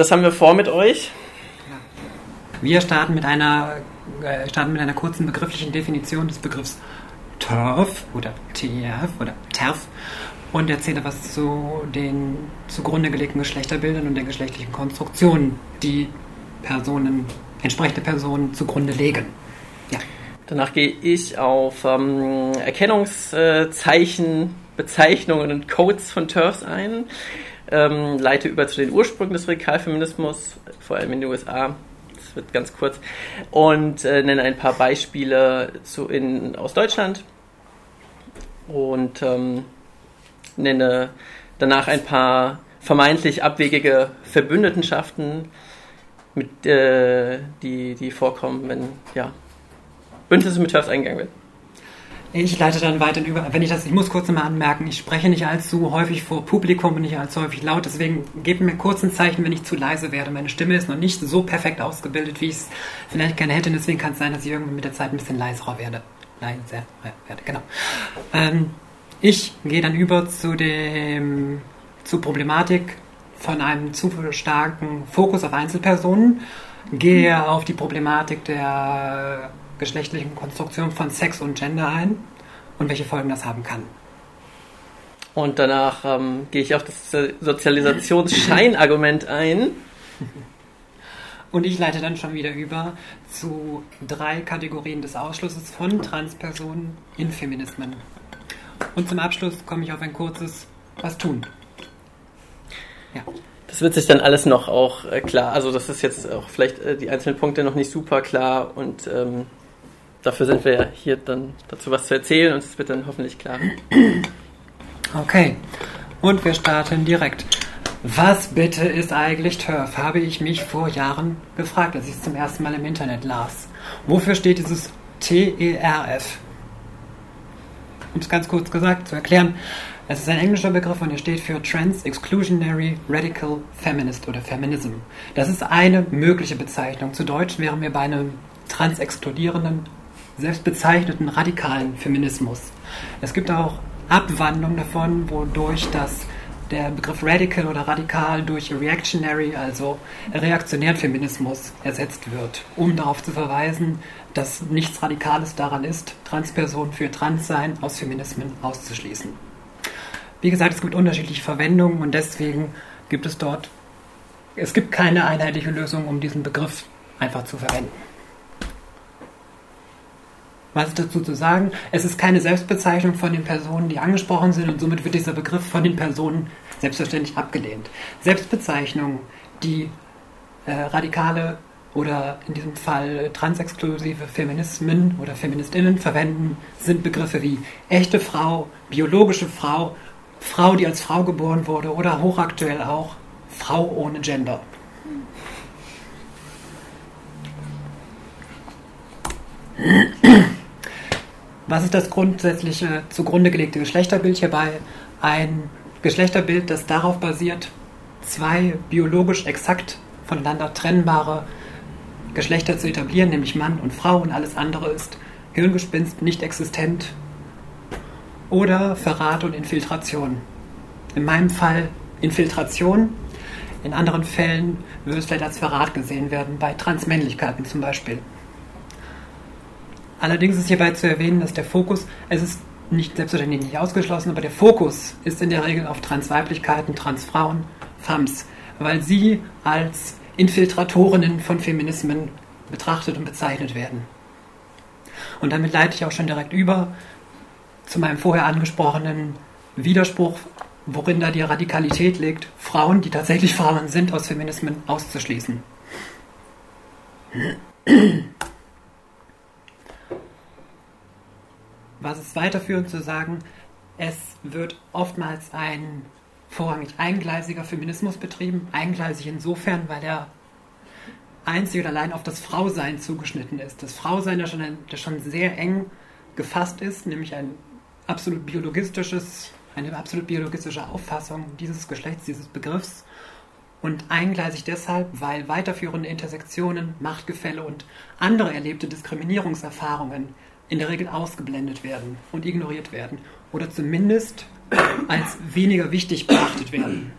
das haben wir vor mit euch. Wir starten mit einer, äh, starten mit einer kurzen begrifflichen Definition des Begriffs TERF oder TERF oder TERF und erzähle was zu den zugrunde gelegten Geschlechterbildern und der geschlechtlichen Konstruktion, die Personen, entsprechende Personen zugrunde legen. Ja. Danach gehe ich auf ähm, Erkennungszeichen, Bezeichnungen und Codes von TERFs ein, ähm, leite über zu den Ursprüngen des Radikalfeminismus, vor allem in den USA. Das wird ganz kurz. Und äh, nenne ein paar Beispiele zu in, aus Deutschland und ähm, nenne danach ein paar vermeintlich abwegige Verbündetenschaften, mit, äh, die, die vorkommen, wenn ja, Bündnisse mit TERFs eingegangen werden. Ich leite dann weiter über, wenn ich das, ich muss kurz mal anmerken, ich spreche nicht allzu häufig vor Publikum und nicht allzu häufig laut, deswegen gebt mir kurz ein Zeichen, wenn ich zu leise werde. Meine Stimme ist noch nicht so perfekt ausgebildet, wie ich es vielleicht gerne hätte, deswegen kann es sein, dass ich irgendwie mit der Zeit ein bisschen leiserer werde. Leiser werde, genau. Ähm, ich gehe dann über zu dem, zur Problematik von einem zu starken Fokus auf Einzelpersonen, gehe auf die Problematik der geschlechtlichen Konstruktion von Sex und Gender ein und welche Folgen das haben kann. Und danach ähm, gehe ich auf das Sozialisationsscheinargument ein. Und ich leite dann schon wieder über zu drei Kategorien des Ausschlusses von Transpersonen in Feminismen. Und zum Abschluss komme ich auf ein kurzes Was tun. Ja. Das wird sich dann alles noch auch äh, klar. Also das ist jetzt auch vielleicht äh, die einzelnen Punkte noch nicht super klar und ähm, dafür sind wir ja hier dann dazu was zu erzählen und es wird dann hoffentlich klar. Okay, und wir starten direkt. Was bitte ist eigentlich TERF? Habe ich mich vor Jahren gefragt, als ich es zum ersten Mal im Internet las. Wofür steht dieses TERF? Um es ganz kurz gesagt zu erklären, es ist ein englischer Begriff und er steht für Trans Exclusionary Radical Feminist oder Feminism. Das ist eine mögliche Bezeichnung. Zu Deutsch wären wir bei einem transexkludierenden selbstbezeichneten radikalen Feminismus. Es gibt auch Abwandlungen davon, wodurch das der Begriff Radical oder radikal durch Reactionary, also reaktionären Feminismus ersetzt wird, um darauf zu verweisen, dass nichts Radikales daran ist, Transpersonen für Transsein aus Feminismen auszuschließen. Wie gesagt, es gibt unterschiedliche Verwendungen und deswegen gibt es dort, es gibt keine einheitliche Lösung, um diesen Begriff einfach zu verwenden. Was dazu zu sagen? Es ist keine Selbstbezeichnung von den Personen, die angesprochen sind und somit wird dieser Begriff von den Personen selbstverständlich abgelehnt. Selbstbezeichnungen, die äh, radikale oder in diesem Fall transexklusive Feminismen oder Feministinnen verwenden, sind Begriffe wie echte Frau, biologische Frau, Frau, die als Frau geboren wurde oder hochaktuell auch Frau ohne Gender. Was ist das grundsätzliche zugrunde gelegte Geschlechterbild hierbei? Ein Geschlechterbild, das darauf basiert, zwei biologisch exakt voneinander trennbare Geschlechter zu etablieren, nämlich Mann und Frau und alles andere ist Hirngespinst, nicht existent oder Verrat und Infiltration. In meinem Fall Infiltration, in anderen Fällen würde es vielleicht als Verrat gesehen werden, bei Transmännlichkeiten zum Beispiel. Allerdings ist hierbei zu erwähnen, dass der Fokus, es ist nicht selbstverständlich nicht ausgeschlossen, aber der Fokus ist in der Regel auf Transweiblichkeiten, Transfrauen, FAMS, weil sie als Infiltratorinnen von Feminismen betrachtet und bezeichnet werden. Und damit leite ich auch schon direkt über zu meinem vorher angesprochenen Widerspruch, worin da die Radikalität liegt, Frauen, die tatsächlich Frauen sind, aus Feminismen auszuschließen. Was ist weiterführend zu sagen? Es wird oftmals ein vorrangig eingleisiger Feminismus betrieben. Eingleisig insofern, weil er einzig und allein auf das Frausein zugeschnitten ist. Das Frausein, das schon, das schon sehr eng gefasst ist, nämlich ein absolut biologistisches, eine absolut biologistische Auffassung dieses Geschlechts, dieses Begriffs. Und eingleisig deshalb, weil weiterführende Intersektionen, Machtgefälle und andere erlebte Diskriminierungserfahrungen in der Regel ausgeblendet werden und ignoriert werden oder zumindest als weniger wichtig beachtet werden.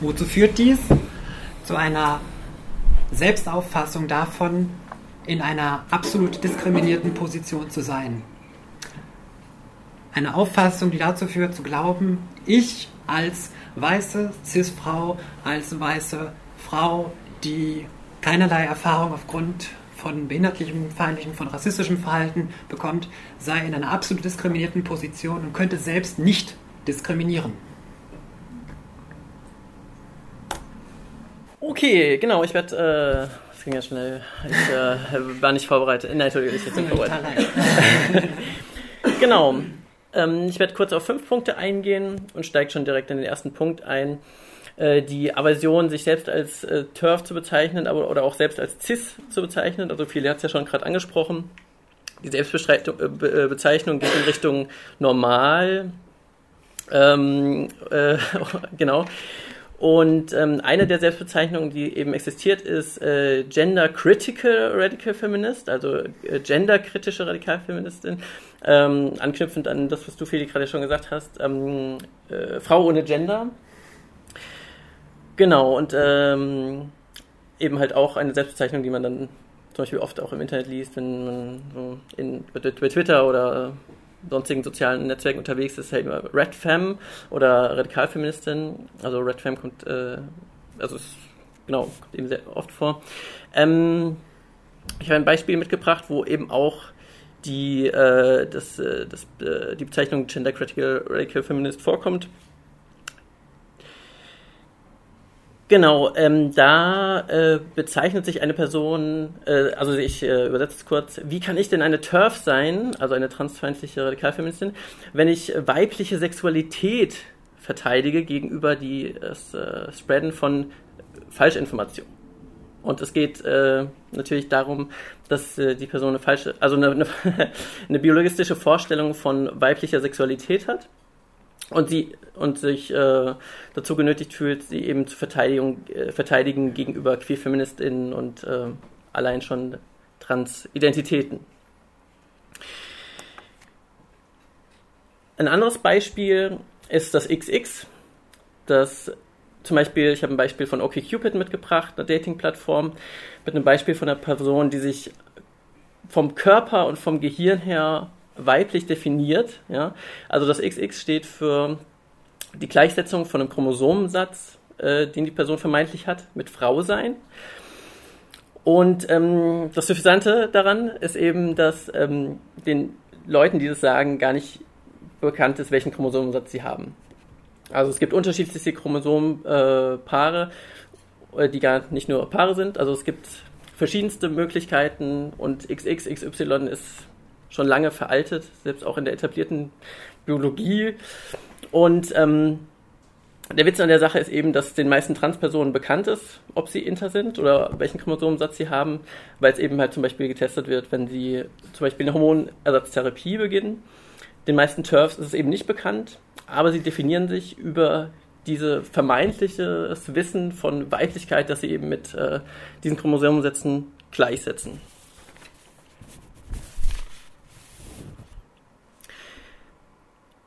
Wozu führt dies? Zu einer Selbstauffassung davon, in einer absolut diskriminierten Position zu sein. Eine Auffassung, die dazu führt, zu glauben, ich als weiße Cis-Frau, als weiße Frau, die keinerlei Erfahrung aufgrund von behindertlichem, feindlichem, von rassistischem Verhalten bekommt, sei in einer absolut diskriminierten Position und könnte selbst nicht diskriminieren. Okay, genau, ich werde, äh, das ging ja schnell, ich äh, war nicht vorbereitet. Nein, Entschuldigung, ich bin vorbereitet. genau, ähm, ich werde kurz auf fünf Punkte eingehen und steige schon direkt in den ersten Punkt ein. Äh, die Aversion, sich selbst als äh, TERF zu bezeichnen, aber oder auch selbst als CIS zu bezeichnen. Also viele hat es ja schon gerade angesprochen. Die Selbstbezeichnung äh, geht in Richtung normal. Ähm, äh, genau. Und ähm, eine der Selbstbezeichnungen, die eben existiert, ist äh, Gender Critical Radical Feminist, also äh, genderkritische Radikalfeministin, ähm, anknüpfend an das, was du, Feli, gerade schon gesagt hast, ähm, äh, Frau ohne Gender. Genau, und ähm, eben halt auch eine Selbstbezeichnung, die man dann zum Beispiel oft auch im Internet liest, wenn man so in, bei Twitter oder sonstigen sozialen Netzwerken unterwegs ist, halt immer Red Femme oder Radikalfeministin. Also Red Femme kommt, äh, also ist, genau, kommt eben sehr oft vor. Ähm, ich habe ein Beispiel mitgebracht, wo eben auch die, äh, das, äh, das, äh, die Bezeichnung Gender Critical Radical Feminist vorkommt. Genau, ähm, da äh, bezeichnet sich eine Person, äh, also ich äh, übersetze es kurz, wie kann ich denn eine TERF sein, also eine transfeindliche Radikalfeministin, wenn ich weibliche Sexualität verteidige gegenüber die, das äh, Spreaden von Falschinformationen? Und es geht äh, natürlich darum, dass äh, die Person eine falsche, also eine, eine, eine biologistische Vorstellung von weiblicher Sexualität hat und sie und sich äh, dazu genötigt fühlt, sie eben zu Verteidigung, äh, verteidigen gegenüber Queer-Feministinnen und äh, allein schon Transidentitäten. Ein anderes Beispiel ist das XX, das zum Beispiel, ich habe ein Beispiel von OkCupid mitgebracht, einer Dating-Plattform, mit einem Beispiel von einer Person, die sich vom Körper und vom Gehirn her weiblich definiert. Ja? Also das XX steht für die Gleichsetzung von einem Chromosomensatz, äh, den die Person vermeintlich hat, mit Frau sein. Und ähm, das Suffisante daran ist eben, dass ähm, den Leuten, die das sagen, gar nicht bekannt ist, welchen Chromosomensatz sie haben. Also es gibt unterschiedliche Chromosomenpaare, äh, die gar nicht nur Paare sind. Also es gibt verschiedenste Möglichkeiten und XX, XY ist schon lange veraltet, selbst auch in der etablierten Biologie. Und ähm, der Witz an der Sache ist eben, dass den meisten Transpersonen bekannt ist, ob sie inter sind oder welchen Chromosomensatz sie haben, weil es eben halt zum Beispiel getestet wird, wenn sie zum Beispiel eine Hormonersatztherapie beginnen. Den meisten TERFs ist es eben nicht bekannt, aber sie definieren sich über diese vermeintliches Wissen von Weiblichkeit, dass sie eben mit äh, diesen Chromosomensätzen gleichsetzen.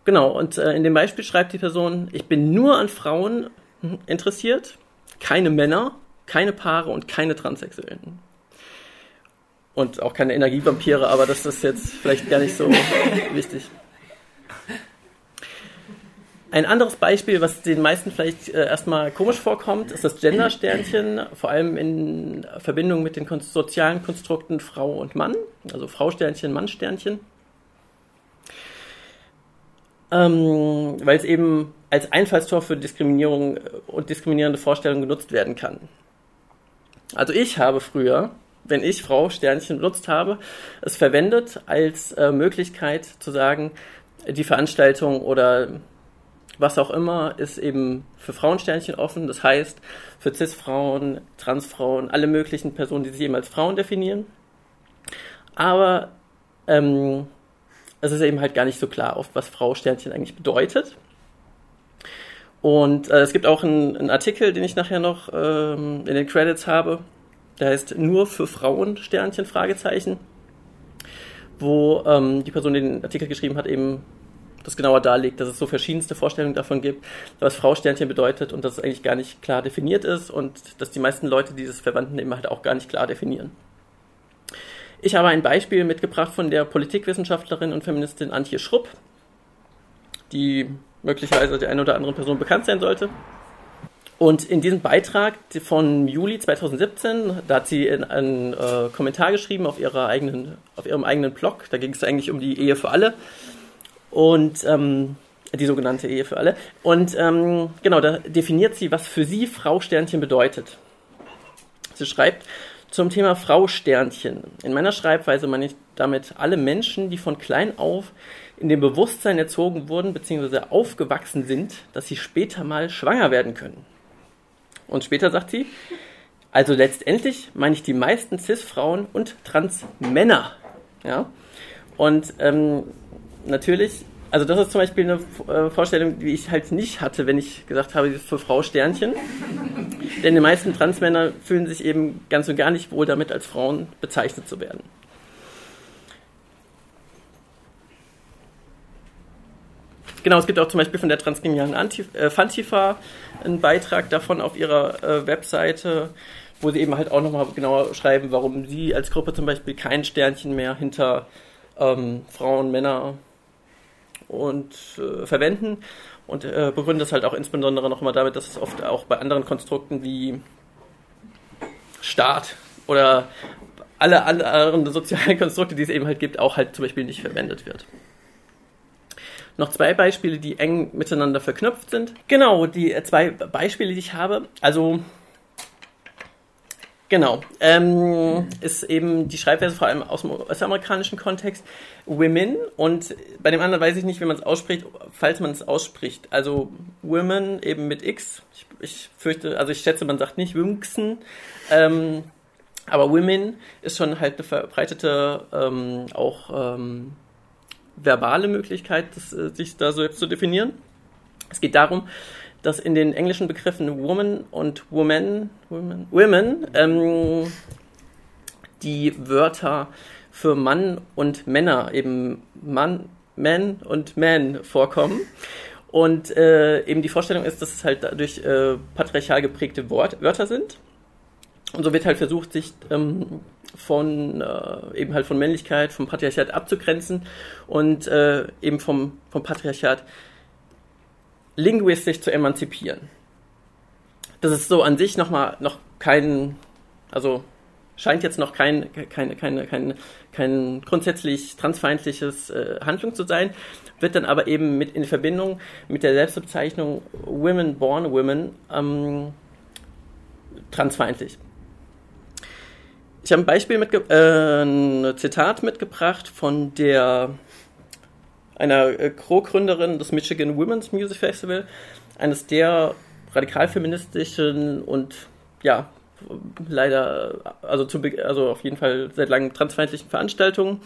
Genau, und äh, in dem Beispiel schreibt die Person, ich bin nur an Frauen interessiert, keine Männer, keine Paare und keine Transsexuellen. Und auch keine Energievampire, aber das ist jetzt vielleicht gar nicht so wichtig. Ein anderes Beispiel, was den meisten vielleicht äh, erstmal komisch vorkommt, ist das Gender-Sternchen, vor allem in Verbindung mit den sozialen Konstrukten Frau und Mann, also Frau-Sternchen, Mann-Sternchen ähm, weil es eben als Einfallstor für Diskriminierung und diskriminierende Vorstellungen genutzt werden kann. Also ich habe früher, wenn ich Frau Sternchen benutzt habe, es verwendet als äh, Möglichkeit zu sagen, die Veranstaltung oder was auch immer ist eben für Frauensternchen offen. Das heißt, für Cis-Frauen, Transfrauen, alle möglichen Personen, die sich eben als Frauen definieren. Aber ähm, es ist eben halt gar nicht so klar, oft was Frau Sternchen eigentlich bedeutet. Und äh, es gibt auch einen, Artikel, den ich nachher noch ähm, in den Credits habe. Der heißt nur für Frauen Sternchen Fragezeichen, wo ähm, die Person, die den Artikel geschrieben hat, eben das genauer darlegt, dass es so verschiedenste Vorstellungen davon gibt, was Frau Sternchen bedeutet und dass es eigentlich gar nicht klar definiert ist und dass die meisten Leute dieses Verwandten eben halt auch gar nicht klar definieren. Ich habe ein Beispiel mitgebracht von der Politikwissenschaftlerin und Feministin Antje Schrupp, die möglicherweise der einen oder anderen Person bekannt sein sollte. Und in diesem Beitrag von Juli 2017, da hat sie einen äh, Kommentar geschrieben auf, ihrer eigenen, auf ihrem eigenen Blog. Da ging es eigentlich um die Ehe für alle. Und ähm, die sogenannte Ehe für alle. Und ähm, genau, da definiert sie, was für sie Frau Sternchen bedeutet. Sie schreibt zum Thema Frau Sternchen. In meiner Schreibweise meine ich damit alle Menschen, die von klein auf in dem Bewusstsein erzogen wurden bzw. aufgewachsen sind, dass sie später mal schwanger werden können. Und später sagt sie, also letztendlich meine ich die meisten Cis-Frauen und Trans-Männer. Ja? Und ähm, natürlich, also das ist zum Beispiel eine äh, Vorstellung, die ich halt nicht hatte, wenn ich gesagt habe, für Frau Sternchen. Denn die meisten Transmänner fühlen sich eben ganz und gar nicht wohl damit, als Frauen bezeichnet zu werden. Genau, es gibt auch zum Beispiel von der transgenialen äh, Fantifa einen Beitrag davon auf ihrer äh, Webseite, wo sie eben halt auch nochmal genauer schreiben, warum sie als Gruppe zum Beispiel kein Sternchen mehr hinter ähm, Frauen, Männer und äh, verwenden und äh, begründen das halt auch insbesondere nochmal damit, dass es oft auch bei anderen Konstrukten wie Staat oder alle anderen sozialen Konstrukte, die es eben halt gibt, auch halt zum Beispiel nicht verwendet wird. Noch zwei Beispiele, die eng miteinander verknüpft sind. Genau, die zwei Beispiele, die ich habe. Also Genau. Ähm, ist eben die Schreibweise vor allem aus dem US-amerikanischen Kontext Women und bei dem anderen weiß ich nicht, wie man es ausspricht, falls man es ausspricht. Also Women eben mit X. Ich, ich, fürchte, also ich schätze, man sagt nicht Wimxen. Ähm, aber Women ist schon halt eine verbreitete ähm, auch ähm, verbale Möglichkeit, das, äh, sich da selbst zu definieren. Es geht darum, dass in den englischen Begriffen Woman und Woman, Women, Women ähm, die Wörter für Mann und Männer, eben Mann, Man und Man vorkommen. Und äh, eben die Vorstellung ist, dass es halt dadurch äh, patriarchal geprägte Wort, Wörter sind. Und so wird halt versucht, sich ähm, von äh, eben halt von Männlichkeit, vom Patriarchat abzugrenzen und äh, eben vom, vom Patriarchat linguistisch zu emanzipieren. Das ist so an sich nochmal noch kein, also scheint jetzt noch kein, kein, kein, kein, kein grundsätzlich transfeindliches äh, Handlung zu sein, wird dann aber eben mit in Verbindung mit der Selbstbezeichnung Women Born Women ähm, transfeindlich. Ich habe ein Beispiel mitge äh, ein Zitat mitgebracht von der einer äh, Co-Gründerin des Michigan Women's Music Festival, eines der radikalfeministischen und ja, leider, also, zu, also auf jeden Fall seit langem transfeindlichen Veranstaltungen.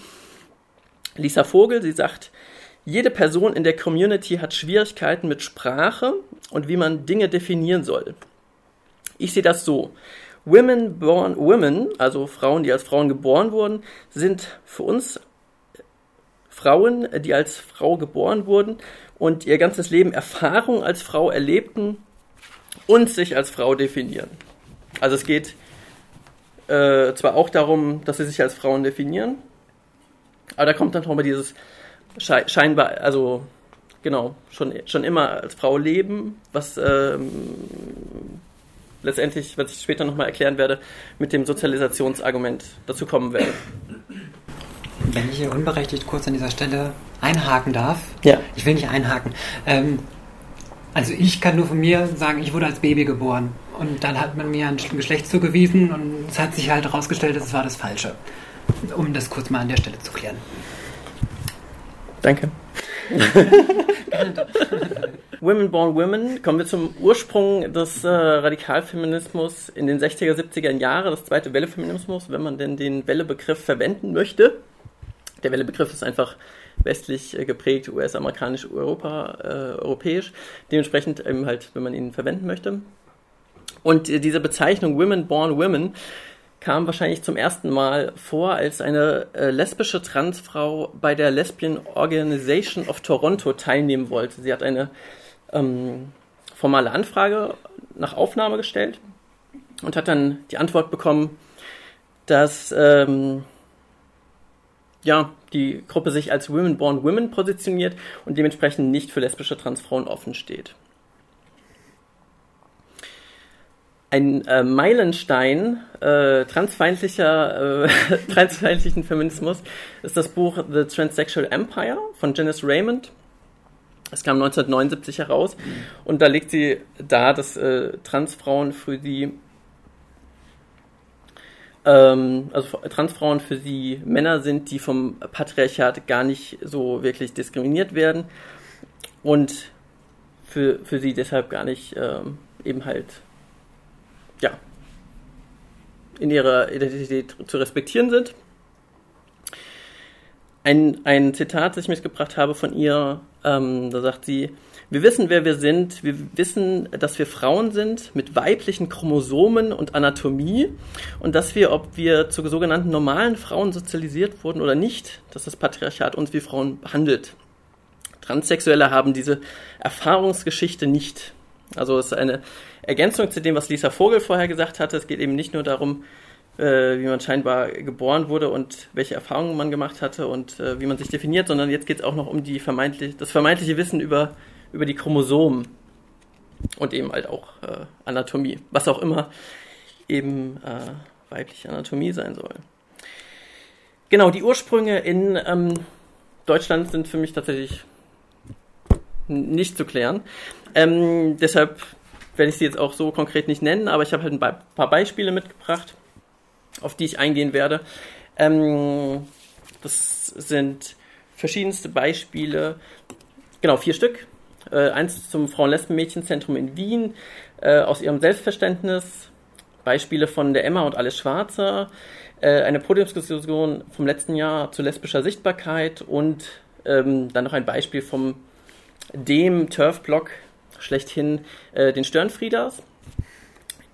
Lisa Vogel, sie sagt, jede Person in der Community hat Schwierigkeiten mit Sprache und wie man Dinge definieren soll. Ich sehe das so. Women born women, also Frauen, die als Frauen geboren wurden, sind für uns Frauen, die als Frau geboren wurden und ihr ganzes Leben Erfahrung als Frau erlebten und sich als Frau definieren. Also es geht äh, zwar auch darum, dass sie sich als Frauen definieren, aber da kommt dann nochmal dieses scheinbar, also genau, schon, schon immer als Frau leben, was ähm, letztendlich, was ich später nochmal erklären werde, mit dem Sozialisationsargument dazu kommen werde. Wenn ich hier unberechtigt kurz an dieser Stelle einhaken darf. Ja. Ich will nicht einhaken. Ähm, also ich kann nur von mir sagen, ich wurde als Baby geboren. Und dann hat man mir ein Geschlecht zugewiesen und es hat sich halt herausgestellt, es war das Falsche. Um das kurz mal an der Stelle zu klären. Danke. Women Born Women, kommen wir zum Ursprung des äh, Radikalfeminismus in den 60er, 70er Jahren, das zweite Welle-Feminismus, wenn man denn den Welle-Begriff verwenden möchte. Der Welle-Begriff ist einfach westlich äh, geprägt, US-amerikanisch, Europa, äh, europäisch. Dementsprechend eben halt, wenn man ihn verwenden möchte. Und äh, diese Bezeichnung Women Born Women kam wahrscheinlich zum ersten Mal vor, als eine äh, lesbische Transfrau bei der Lesbian Organization of Toronto teilnehmen wollte. Sie hat eine ähm, formale Anfrage nach Aufnahme gestellt und hat dann die Antwort bekommen, dass ähm, ja, die Gruppe sich als Women Born Women positioniert und dementsprechend nicht für lesbische Transfrauen offen steht. Ein äh, Meilenstein äh, transfeindlicher, äh, transfeindlichen Feminismus ist das Buch The Transsexual Empire von Janice Raymond. Es kam 1979 heraus und da legt sie dar, dass äh, Transfrauen für sie ähm, also Transfrauen für sie Männer sind, die vom Patriarchat gar nicht so wirklich diskriminiert werden und für, für sie deshalb gar nicht ähm, eben halt, ja, in ihrer Identität zu respektieren sind. Ein, ein Zitat, das ich mitgebracht habe von ihr, ähm, da sagt sie, wir wissen, wer wir sind. Wir wissen, dass wir Frauen sind mit weiblichen Chromosomen und Anatomie und dass wir, ob wir zu sogenannten normalen Frauen sozialisiert wurden oder nicht, dass das Patriarchat uns wie Frauen behandelt. Transsexuelle haben diese Erfahrungsgeschichte nicht. Also es ist eine Ergänzung zu dem, was Lisa Vogel vorher gesagt hatte. Es geht eben nicht nur darum, äh, wie man scheinbar geboren wurde und welche Erfahrungen man gemacht hatte und äh, wie man sich definiert, sondern jetzt geht es auch noch um die vermeintlich, das vermeintliche Wissen über über die Chromosomen und eben halt auch äh, Anatomie, was auch immer eben äh, weibliche Anatomie sein soll. Genau, die Ursprünge in ähm, Deutschland sind für mich tatsächlich nicht zu klären. Ähm, deshalb werde ich sie jetzt auch so konkret nicht nennen, aber ich habe halt ein paar Beispiele mitgebracht, auf die ich eingehen werde. Ähm, das sind verschiedenste Beispiele, genau vier Stück, äh, eins zum Frauen-Lesben-Mädchenzentrum in Wien äh, aus ihrem Selbstverständnis, Beispiele von der Emma und Alles Schwarzer, äh, eine Podiumsdiskussion vom letzten Jahr zu lesbischer Sichtbarkeit und ähm, dann noch ein Beispiel vom dem Turf-Blog schlechthin, äh, den Störenfrieders.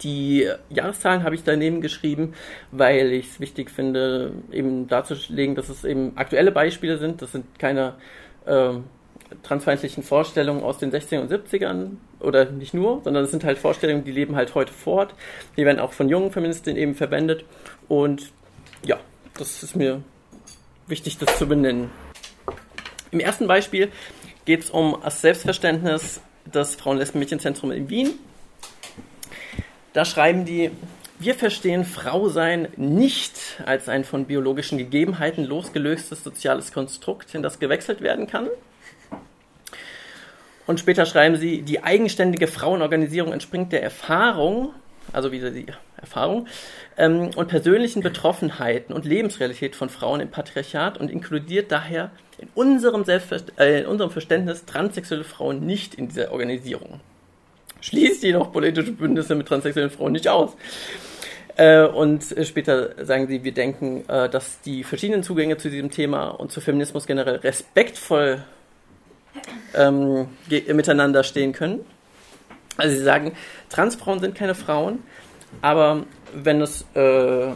Die Jahreszahlen habe ich daneben geschrieben, weil ich es wichtig finde, eben darzulegen, dass es eben aktuelle Beispiele sind. Das sind keine äh, transfeindlichen Vorstellungen aus den 60er und 70ern oder nicht nur, sondern es sind halt Vorstellungen, die leben halt heute fort. Die werden auch von jungen Feministinnen eben verwendet und ja, das ist mir wichtig, das zu benennen. Im ersten Beispiel geht es um das Selbstverständnis des Frauen-Lesben-Mädchenzentrum in Wien. Da schreiben die, wir verstehen Frausein nicht als ein von biologischen Gegebenheiten losgelöstes soziales Konstrukt, in das gewechselt werden kann, und später schreiben sie, die eigenständige Frauenorganisierung entspringt der Erfahrung, also wieder die Erfahrung, ähm, und persönlichen Betroffenheiten und Lebensrealität von Frauen im Patriarchat und inkludiert daher in unserem, äh, in unserem Verständnis transsexuelle Frauen nicht in dieser Organisierung. Schließt jedoch politische Bündnisse mit transsexuellen Frauen nicht aus. Äh, und später sagen sie, wir denken, äh, dass die verschiedenen Zugänge zu diesem Thema und zu Feminismus generell respektvoll ähm, miteinander stehen können. Also sie sagen, Transfrauen sind keine Frauen, aber wenn es äh,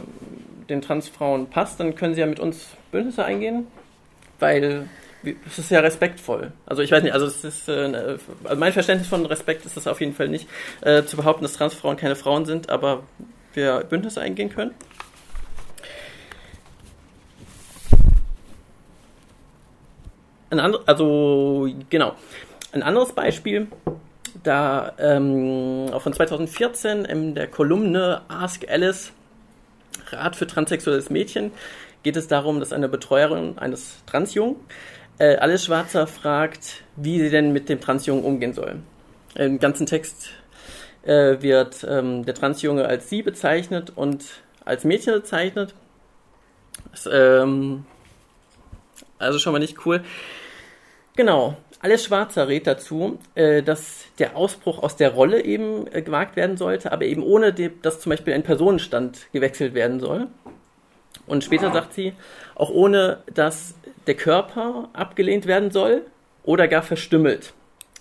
den Transfrauen passt, dann können sie ja mit uns Bündnisse eingehen, weil es ist ja respektvoll. Also ich weiß nicht, also es ist äh, also mein Verständnis von Respekt ist das auf jeden Fall nicht, äh, zu behaupten, dass Transfrauen keine Frauen sind, aber wir Bündnisse eingehen können. Ein anderes, also genau, ein anderes Beispiel, da ähm, von 2014 in der Kolumne Ask Alice, Rat für transsexuelles Mädchen, geht es darum, dass eine Betreuerin eines Transjungen äh, Alice Schwarzer fragt, wie sie denn mit dem Transjungen umgehen soll. Im ganzen Text äh, wird ähm, der Transjunge als sie bezeichnet und als Mädchen bezeichnet. Das, ähm, also schon mal nicht cool. Genau. Alles Schwarzer rät dazu, äh, dass der Ausbruch aus der Rolle eben äh, gewagt werden sollte, aber eben ohne, dass zum Beispiel ein Personenstand gewechselt werden soll. Und später sagt sie, auch ohne, dass der Körper abgelehnt werden soll oder gar verstümmelt.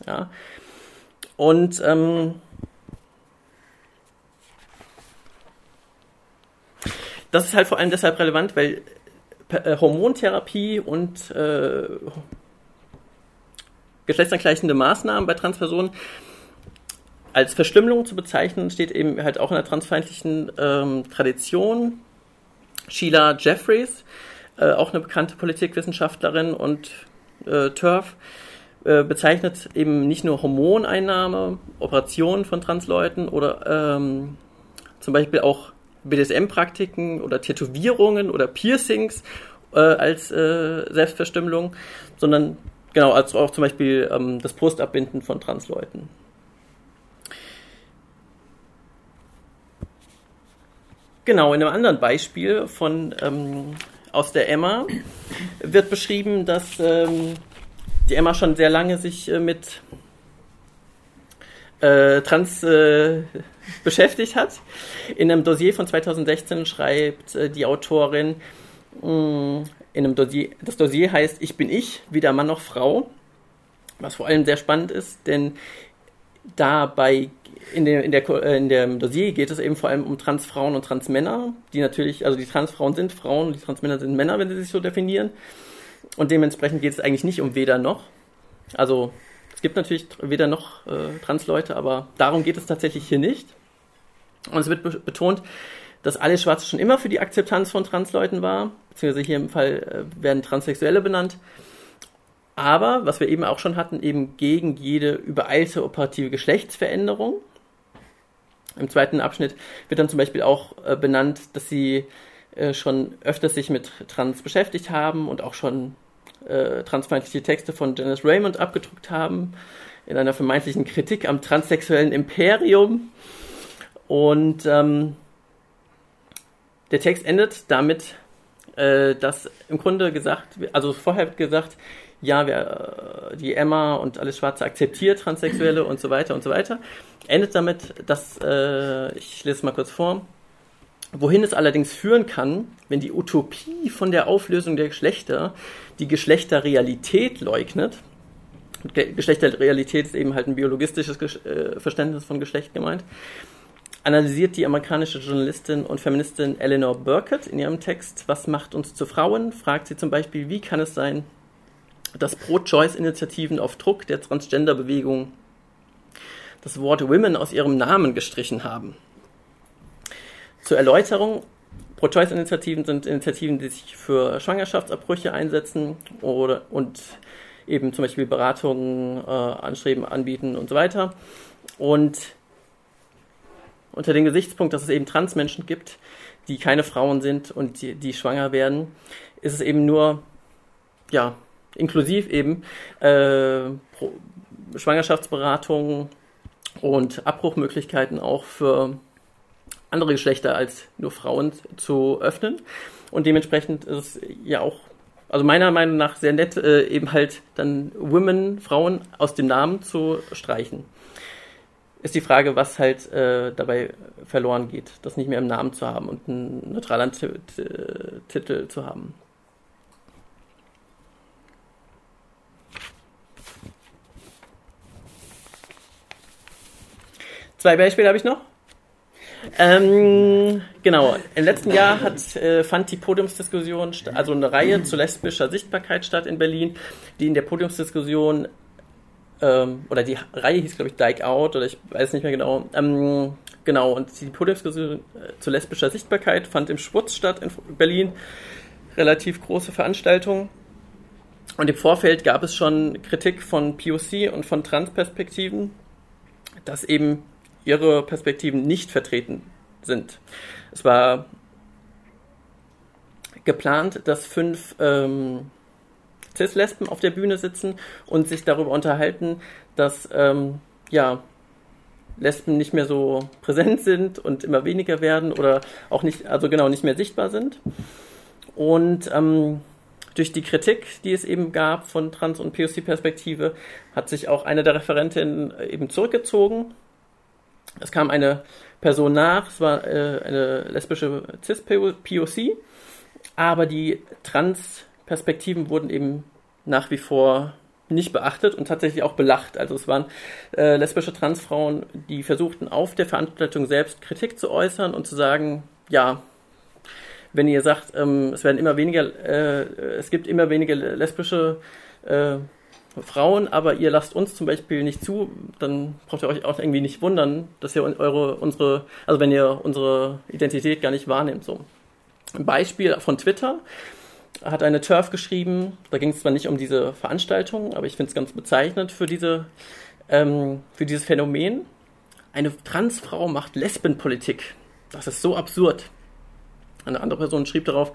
Ja. Und ähm, das ist halt vor allem deshalb relevant, weil Hormontherapie und äh, geschlechtsangleichende Maßnahmen bei Transpersonen als Verstümmelung zu bezeichnen, steht eben halt auch in der transfeindlichen ähm, Tradition. Sheila Jeffreys, äh, auch eine bekannte Politikwissenschaftlerin und äh, TERF, äh, bezeichnet eben nicht nur Hormoneinnahme, Operationen von Transleuten oder ähm, zum Beispiel auch BDSM-Praktiken oder Tätowierungen oder Piercings äh, als äh, Selbstverstümmelung, sondern genau, als auch zum Beispiel ähm, das Brustabbinden von Transleuten. Genau, in einem anderen Beispiel von ähm, aus der Emma wird beschrieben, dass ähm, die Emma schon sehr lange sich äh, mit äh, Trans äh, beschäftigt hat. In einem Dossier von 2016 schreibt äh, die Autorin, mh, mm, in einem Dossier, das Dossier heißt Ich bin ich, weder Mann noch Frau, was vor allem sehr spannend ist, denn dabei in, dem, in, der, in dem Dossier geht es eben vor allem um Transfrauen und Transmänner, die natürlich, also die Transfrauen sind Frauen und die Transmänner sind Männer, wenn sie sich so definieren. Und dementsprechend geht es eigentlich nicht um weder noch. Also es gibt natürlich weder noch äh, Transleute, aber darum geht es tatsächlich hier nicht. Und es wird be betont, dass alles Schwarze schon immer für die Akzeptanz von Transleuten war, beziehungsweise hier im Fall äh, werden Transsexuelle benannt. Aber, was wir eben auch schon hatten, eben gegen jede übereilte operative Geschlechtsveränderung. Im zweiten Abschnitt wird dann zum Beispiel auch äh, benannt, dass sie äh, schon öfters sich mit Trans beschäftigt haben und auch schon äh, transfeindliche Texte von Janice Raymond abgedruckt haben, in einer vermeintlichen Kritik am transsexuellen Imperium. Und ähm, der Text endet damit, äh, dass im Grunde gesagt, also vorher gesagt, ja, wer, äh, die Emma und alles Schwarze akzeptiert Transsexuelle und so weiter und so weiter. Endet damit, dass, äh, ich lese es mal kurz vor, Wohin es allerdings führen kann, wenn die Utopie von der Auflösung der Geschlechter die Geschlechterrealität leugnet, Geschlechterrealität ist eben halt ein biologistisches äh, Verständnis von Geschlecht gemeint, analysiert die amerikanische Journalistin und Feministin Eleanor Burkett in ihrem Text Was macht uns zu Frauen? fragt sie zum Beispiel, wie kann es sein, dass Pro-Choice-Initiativen auf Druck der Transgender-Bewegung das Wort Women aus ihrem Namen gestrichen haben. Zur Erläuterung, Pro-Choice-Initiativen sind Initiativen, die sich für Schwangerschaftsabbrüche einsetzen oder, und eben zum Beispiel Beratungen äh, anstreben, anbieten und so weiter. Und unter dem Gesichtspunkt, dass es eben Transmenschen gibt, die keine Frauen sind und die, die schwanger werden, ist es eben nur, ja, inklusiv eben äh, Schwangerschaftsberatungen und Abbruchmöglichkeiten auch für andere Geschlechter als nur Frauen zu öffnen. Und dementsprechend ist es ja auch, also meiner Meinung nach sehr nett, äh, eben halt dann Women, Frauen aus dem Namen zu streichen. Ist die Frage, was halt äh, dabei verloren geht, das nicht mehr im Namen zu haben und einen neutralen Titel zu haben. Zwei Beispiele habe ich noch. Ähm, genau, im letzten Jahr hat, äh, fand die Podiumsdiskussion, also eine Reihe zu lesbischer Sichtbarkeit statt in Berlin, die in der Podiumsdiskussion, ähm, oder die Reihe hieß, glaube ich, Dyke Out, oder ich weiß nicht mehr genau. Ähm, genau, und die Podiumsdiskussion äh, zu lesbischer Sichtbarkeit fand im Schwutz statt in Berlin. Relativ große Veranstaltung. Und im Vorfeld gab es schon Kritik von POC und von Transperspektiven, dass eben ihre Perspektiven nicht vertreten sind. Es war geplant, dass fünf ähm, Cis-Lesben auf der Bühne sitzen und sich darüber unterhalten, dass ähm, ja, Lesben nicht mehr so präsent sind und immer weniger werden oder auch nicht, also genau, nicht mehr sichtbar sind. Und ähm, durch die Kritik, die es eben gab von Trans- und POC-Perspektive, hat sich auch eine der Referentinnen eben zurückgezogen es kam eine Person nach, es war äh, eine lesbische Cis-POC, aber die Trans-Perspektiven wurden eben nach wie vor nicht beachtet und tatsächlich auch belacht. Also es waren äh, lesbische Transfrauen, die versuchten auf der Veranstaltung selbst Kritik zu äußern und zu sagen, ja, wenn ihr sagt, ähm, es werden immer weniger, äh, es gibt immer weniger lesbische äh, Frauen, aber ihr lasst uns zum Beispiel nicht zu, dann braucht ihr euch auch irgendwie nicht wundern, dass ihr eure, unsere, also wenn ihr unsere Identität gar nicht wahrnehmt. So. Ein Beispiel von Twitter hat eine Turf geschrieben, da ging es zwar nicht um diese Veranstaltung, aber ich finde es ganz bezeichnend für diese, ähm, für dieses Phänomen. Eine Transfrau macht Lesbenpolitik. Das ist so absurd. Eine andere Person schrieb darauf,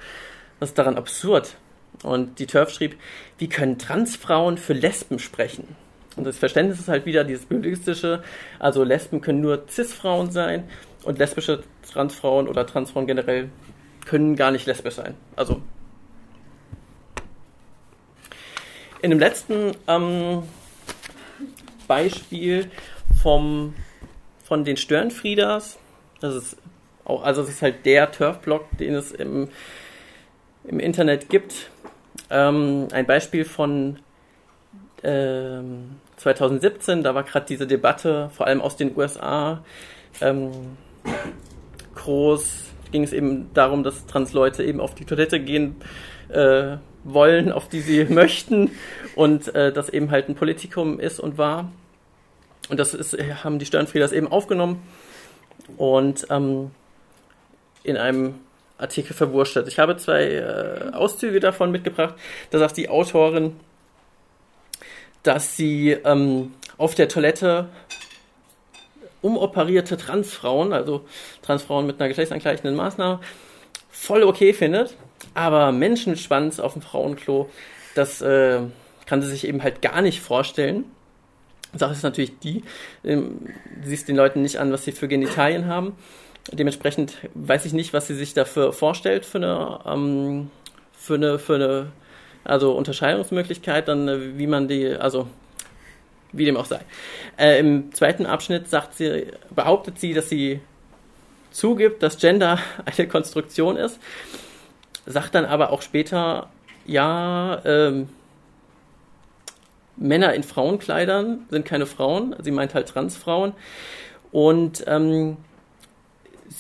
was ist daran absurd? Und die Turf schrieb, wie können Transfrauen für Lesben sprechen? Und das Verständnis ist halt wieder dieses biologistische, also Lesben können nur Cis-Frauen sein und lesbische Transfrauen oder Transfrauen generell können gar nicht lesbisch sein. Also in dem letzten ähm, Beispiel vom, von den Störenfrieders, das ist auch, also es ist halt der Turf-Blog, den es im, im Internet gibt, ähm, ein Beispiel von ähm, 2017, da war gerade diese Debatte, vor allem aus den USA, ähm, groß, ging es eben darum, dass Transleute eben auf die Toilette gehen äh, wollen, auf die sie möchten und äh, das eben halt ein Politikum ist und war. Und das ist, haben die Störenfrieders eben aufgenommen und ähm, in einem Artikel verwurstet. Ich habe zwei äh, Auszüge davon mitgebracht. Da sagt die Autorin, dass sie ähm, auf der Toilette umoperierte Transfrauen, also Transfrauen mit einer geschlechtsangleichenden Maßnahme, voll okay findet. Aber Menschenschwanz auf dem Frauenklo, das äh, kann sie sich eben halt gar nicht vorstellen. Sache ist natürlich die, ähm, du siehst den Leuten nicht an, was sie für Genitalien haben. Dementsprechend weiß ich nicht, was sie sich dafür vorstellt für eine, ähm, für eine, für eine also Unterscheidungsmöglichkeit, dann äh, wie man die, also wie dem auch sei. Äh, Im zweiten Abschnitt sagt sie, behauptet sie, dass sie zugibt, dass Gender eine Konstruktion ist, sagt dann aber auch später, ja, ähm, Männer in Frauenkleidern sind keine Frauen, sie meint halt Transfrauen und ähm,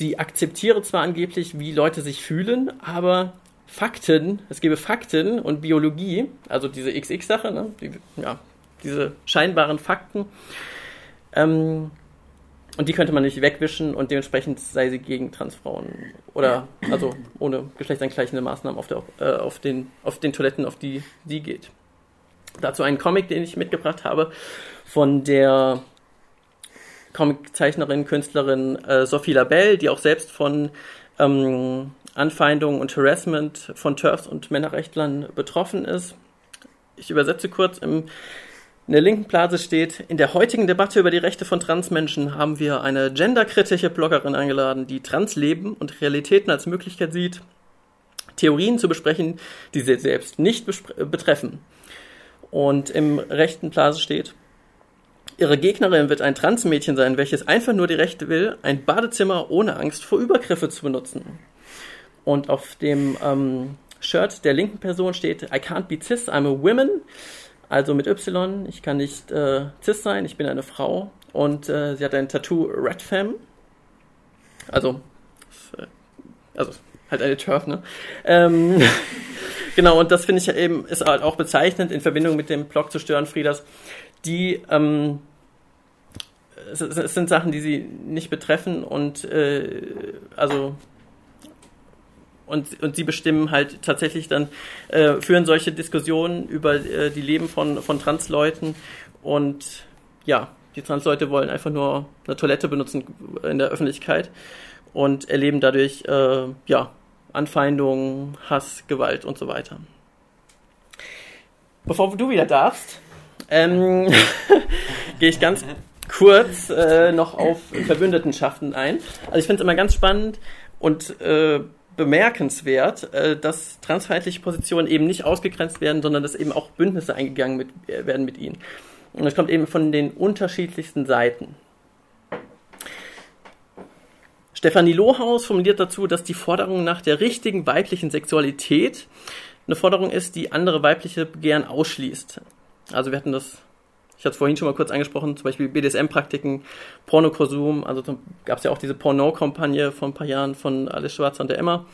sie akzeptiere zwar angeblich, wie Leute sich fühlen, aber Fakten, es gäbe Fakten und Biologie, also diese XX-Sache, ne, die, ja, diese scheinbaren Fakten, ähm, und die könnte man nicht wegwischen und dementsprechend sei sie gegen Transfrauen oder also ohne geschlechtsangleichende Maßnahmen auf, der, äh, auf, den, auf den Toiletten, auf die sie geht. Dazu einen Comic, den ich mitgebracht habe von der Comiczeichnerin, Künstlerin äh, Sophie Labelle, die auch selbst von ähm, Anfeindungen und Harassment von TERFs und Männerrechtlern betroffen ist. Ich übersetze kurz. Im, in der linken Blase steht, in der heutigen Debatte über die Rechte von Transmenschen haben wir eine genderkritische Bloggerin eingeladen, die Transleben und Realitäten als Möglichkeit sieht, Theorien zu besprechen, die sie selbst nicht betreffen. Und im rechten Blase steht, Ihre Gegnerin wird ein Transmädchen sein, welches einfach nur die Rechte will, ein Badezimmer ohne Angst vor Übergriffe zu benutzen. Und auf dem ähm, Shirt der linken Person steht, I can't be cis, I'm a woman. Also mit Y, ich kann nicht äh, cis sein, ich bin eine Frau. Und äh, sie hat ein Tattoo Red Femme. Also, äh, also halt eine Turf, ne? Ähm, genau, und das finde ich ja eben, ist halt auch bezeichnend in Verbindung mit dem Blog zu stören, Frieders, die, ähm, es, es, sind Sachen, die sie nicht betreffen und äh, also und, und sie bestimmen halt tatsächlich dann, äh, führen solche Diskussionen über äh, die Leben von, von Transleuten und ja, die Transleute wollen einfach nur eine Toilette benutzen in der Öffentlichkeit und erleben dadurch äh, ja, Anfeindungen, Hass, Gewalt und so weiter. Bevor du wieder darfst, ähm, gehe ich ganz kurz äh, noch auf Verbündetenschaften ein. Also ich finde es immer ganz spannend und äh, bemerkenswert, äh, dass transfeindliche Positionen eben nicht ausgegrenzt werden, sondern dass eben auch Bündnisse eingegangen mit, äh, werden mit ihnen. Und das kommt eben von den unterschiedlichsten Seiten. Stefanie Lohaus formuliert dazu, dass die Forderung nach der richtigen weiblichen Sexualität eine Forderung ist, die andere weibliche Begehren ausschließt. Also wir hatten das, ich hatte es vorhin schon mal kurz angesprochen, zum Beispiel BDSM-Praktiken, Pornokonsum, also gab es ja auch diese Porno-Kampagne vor ein paar Jahren von Alice Schwarzer und der Emma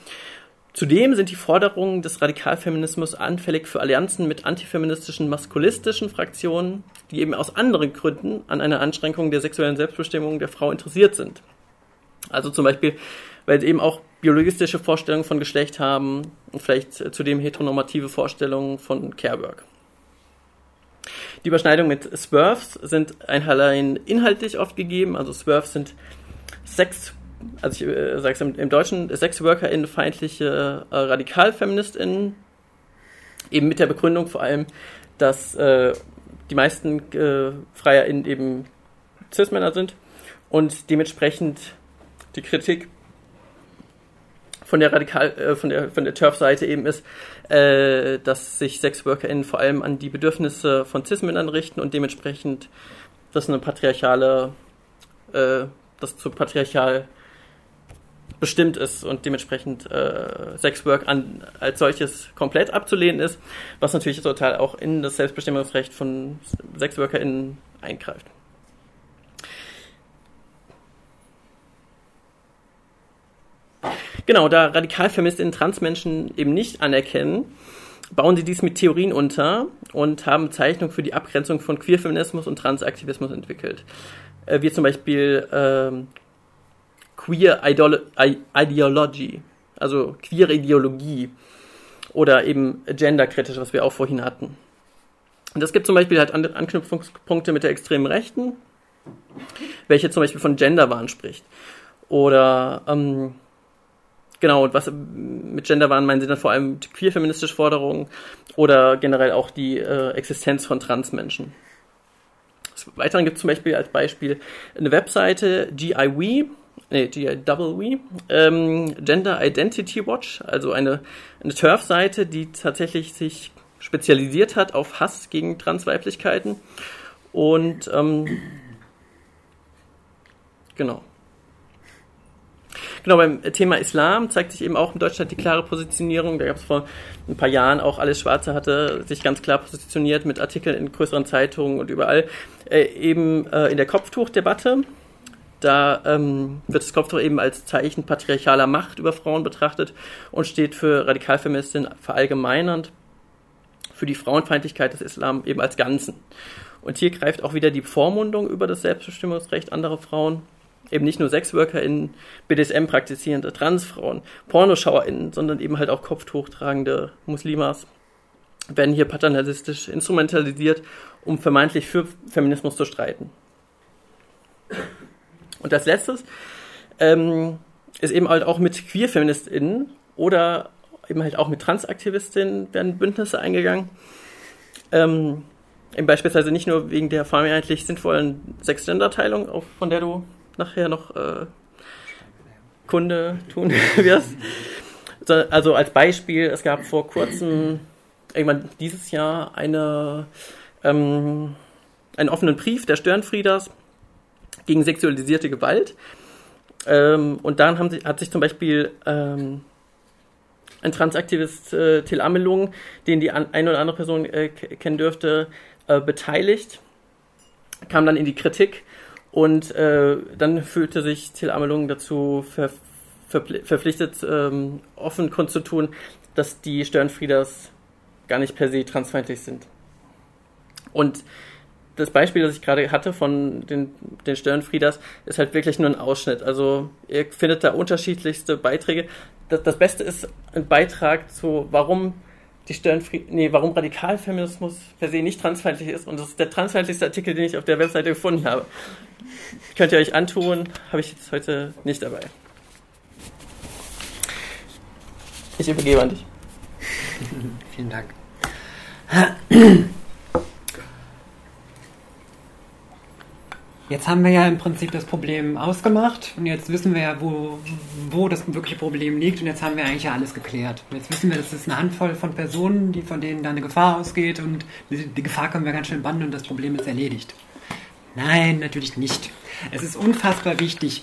Zudem sind die Forderungen des Radikalfeminismus anfällig für Allianzen mit antifeministischen, maskulistischen Fraktionen, die eben aus anderen Gründen an einer Anschränkung der sexuellen Selbstbestimmung der Frau interessiert sind. Also zum Beispiel, weil sie eben auch biologistische Vorstellungen von Geschlecht haben und vielleicht zudem heteronormative Vorstellungen von Carework. Die Überschneidungen mit Swerves sind allein inhaltlich oft gegeben. Also Swerves sind Sex also ich äh, sage es im, im, Deutschen, SexworkerInnen, feindliche äh, RadikalfeministInnen, eben mit der Begründung vor allem, dass äh, die meisten äh, FreierInnen eben Cis-Männer sind und dementsprechend die Kritik von der Radikal, äh, von der, von der TERF-Seite eben ist, äh, dass sich SexworkerInnen vor allem an die Bedürfnisse von Cis-Männern richten und dementsprechend das eine patriarchale, äh, das zu patriarchal bestimmt ist und dementsprechend äh, Sexwork an, als solches komplett abzulehnen ist, was natürlich total auch in das Selbstbestimmungsrecht von SexworkerInnen eingreift. Genau, da Radikalfeministinnen Transmenschen eben nicht anerkennen, bauen sie dies mit Theorien unter und haben Zeichnungen für die Abgrenzung von Queerfeminismus und Transaktivismus entwickelt. Äh, wie zum Beispiel ähm, Queer Ideolo Ideology, also queere Ideologie oder eben genderkritisch, was wir auch vorhin hatten. Und es gibt zum Beispiel halt Anknüpfungspunkte mit der extremen Rechten, welche zum Beispiel von Genderwahn spricht. Oder ähm, genau, und was mit Genderwahn meinen sie dann vor allem queer-feministische Forderungen oder generell auch die äh, Existenz von Transmenschen. Des Weiteren gibt es zum Beispiel als Beispiel eine Webseite GIWE, nee, GIW, ähm, Gender Identity Watch, also eine, eine TERF-Seite, die tatsächlich sich spezialisiert hat auf Hass gegen Transweiblichkeiten. Und ähm, genau. Genau, beim Thema Islam zeigt sich eben auch in Deutschland die klare Positionierung. Da gab es vor ein paar Jahren auch alles Schwarze hatte sich ganz klar positioniert mit Artikeln in größeren Zeitungen und überall. Äh, eben äh, in der Kopftuchdebatte da ähm, wird das Kopftuch eben als Zeichen patriarchaler Macht über Frauen betrachtet und steht für Radikalfeministin verallgemeinernd für die Frauenfeindlichkeit des Islam eben als Ganzen. Und hier greift auch wieder die Vormundung über das Selbstbestimmungsrecht anderer Frauen, eben nicht nur SexworkerInnen, BDSM praktizierende Transfrauen, PornoschauerInnen, sondern eben halt auch Kopftuch tragende Muslimas werden hier paternalistisch instrumentalisiert, um vermeintlich für Feminismus zu streiten. Und als letztes ähm, ist eben halt auch mit Queer-FeministInnen oder eben halt auch mit Transaktivistinnen werden Bündnisse eingegangen. Ähm, eben beispielsweise nicht nur wegen der vermeintlich sinnvollen Sex-Gender-Teilung, von der du nachher noch äh, Kunde tun wirst. Also als Beispiel, es gab vor kurzem, irgendwann dieses Jahr, eine, ähm, einen offenen Brief der Störenfrieders gegen sexualisierte Gewalt. Ähm, und daran haben hat sich zum Beispiel ähm, ein Transaktivist äh, Till Amelung, den die an, eine oder andere Person äh, kennen dürfte, äh, beteiligt, kam dann in die Kritik und äh, dann fühlte sich Till Amelung dazu ver, ver, verpflichtet, ähm, offen kundzutun, dass die Störenfrieders gar nicht per se transfeindlich sind. Und das Beispiel, das ich gerade hatte von den, den Störenfrieders, ist halt wirklich nur ein Ausschnitt. Also ihr findet da unterschiedlichste Beiträge. Das, das Beste ist ein Beitrag zu, warum die Störenfried nee, warum Radikalfeminismus per se nicht transfeindlich ist. Und das ist der transfeindlichste Artikel, den ich auf der Webseite gefunden habe. Könnt ihr euch antun, habe ich jetzt heute nicht dabei. Ich übergebe an dich. Vielen Dank. Jetzt haben wir ja im Prinzip das Problem ausgemacht und jetzt wissen wir ja, wo, wo das wirkliche Problem liegt und jetzt haben wir eigentlich ja alles geklärt. Jetzt wissen wir, das ist eine Handvoll von Personen, die von denen da eine Gefahr ausgeht und die, die Gefahr können wir ganz schön bannen und das Problem ist erledigt. Nein, natürlich nicht. Es ist unfassbar wichtig,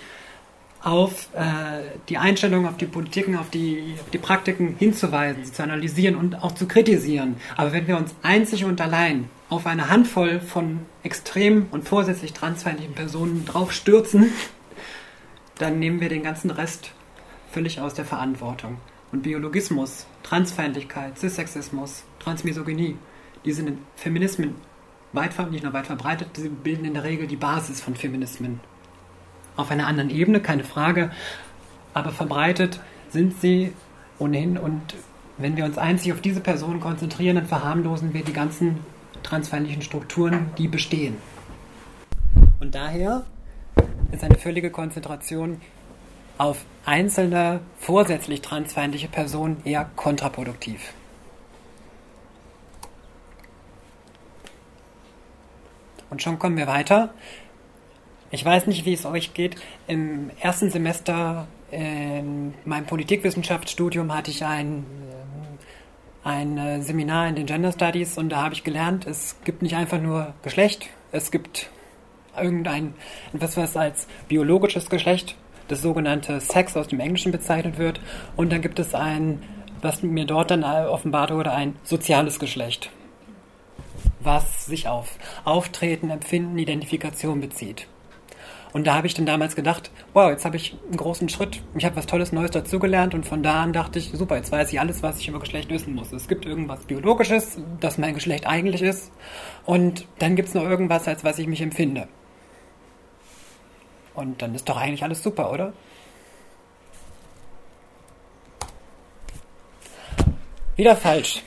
auf äh, die Einstellungen, auf die Politiken, auf die, auf die Praktiken hinzuweisen, sie zu analysieren und auch zu kritisieren. Aber wenn wir uns einzig und allein auf eine Handvoll von extrem und vorsätzlich transfeindlichen Personen draufstürzen, dann nehmen wir den ganzen Rest völlig aus der Verantwortung. und Biologismus, Transfeindlichkeit, Cissexismus, Transmisogynie, die sind in Feminismen weit, nicht nur weit verbreitet, sie bilden in der Regel die Basis von Feminismen. Auf einer anderen Ebene, keine Frage, aber verbreitet sind sie ohnehin und wenn wir uns einzig auf diese Personen konzentrieren, dann verharmlosen wir die ganzen transfeindlichen Strukturen, die bestehen. Und daher ist eine völlige Konzentration auf einzelne vorsätzlich transfeindliche Personen eher kontraproduktiv. Und schon kommen wir weiter. Ich weiß nicht, wie es euch geht. Im ersten Semester in meinem Politikwissenschaftsstudium hatte ich ein, äh, ein äh, Seminar in den Gender Studies und da habe ich gelernt, es gibt nicht einfach nur Geschlecht, es gibt irgendein, etwas, was als biologisches Geschlecht, das sogenannte Sex aus dem Englischen bezeichnet wird, und dann gibt es ein, was mir dort dann offenbart wurde, ein soziales Geschlecht, was sich auf Auftreten, Empfinden, Identifikation bezieht. Und da habe ich dann damals gedacht, wow, jetzt habe ich einen großen Schritt, ich habe was Tolles Neues dazugelernt und von da an dachte ich, super, jetzt weiß ich alles, was ich über Geschlecht wissen muss. Es gibt irgendwas Biologisches, das mein Geschlecht eigentlich ist und dann gibt es noch irgendwas, als was ich mich empfinde. Und dann ist doch eigentlich alles super, oder? Wieder falsch.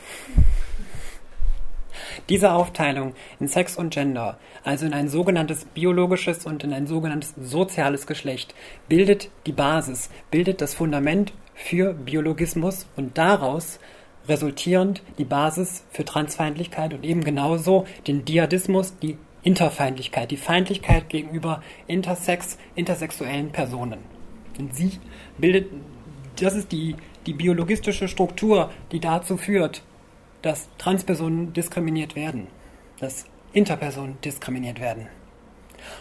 Diese Aufteilung in Sex und Gender, also in ein sogenanntes biologisches und in ein sogenanntes soziales Geschlecht, bildet die Basis, bildet das Fundament für Biologismus und daraus resultierend die Basis für Transfeindlichkeit und eben genauso den Diadismus, die Interfeindlichkeit, die Feindlichkeit gegenüber Intersex, intersexuellen Personen. Und sie bildet, das ist die, die biologistische Struktur, die dazu führt, dass Transpersonen diskriminiert werden, dass Interpersonen diskriminiert werden.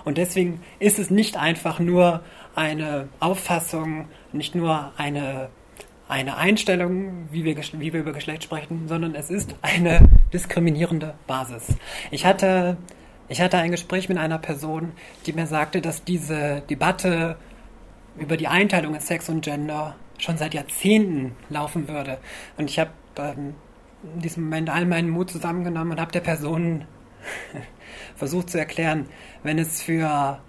Und deswegen ist es nicht einfach nur eine Auffassung, nicht nur eine, eine Einstellung, wie wir, wie wir über Geschlecht sprechen, sondern es ist eine diskriminierende Basis. Ich hatte ich hatte ein Gespräch mit einer Person, die mir sagte, dass diese Debatte über die Einteilung in Sex und Gender schon seit Jahrzehnten laufen würde. Und ich habe diesem Moment all meinen Mut zusammengenommen und habe der Person versucht zu erklären, wenn es für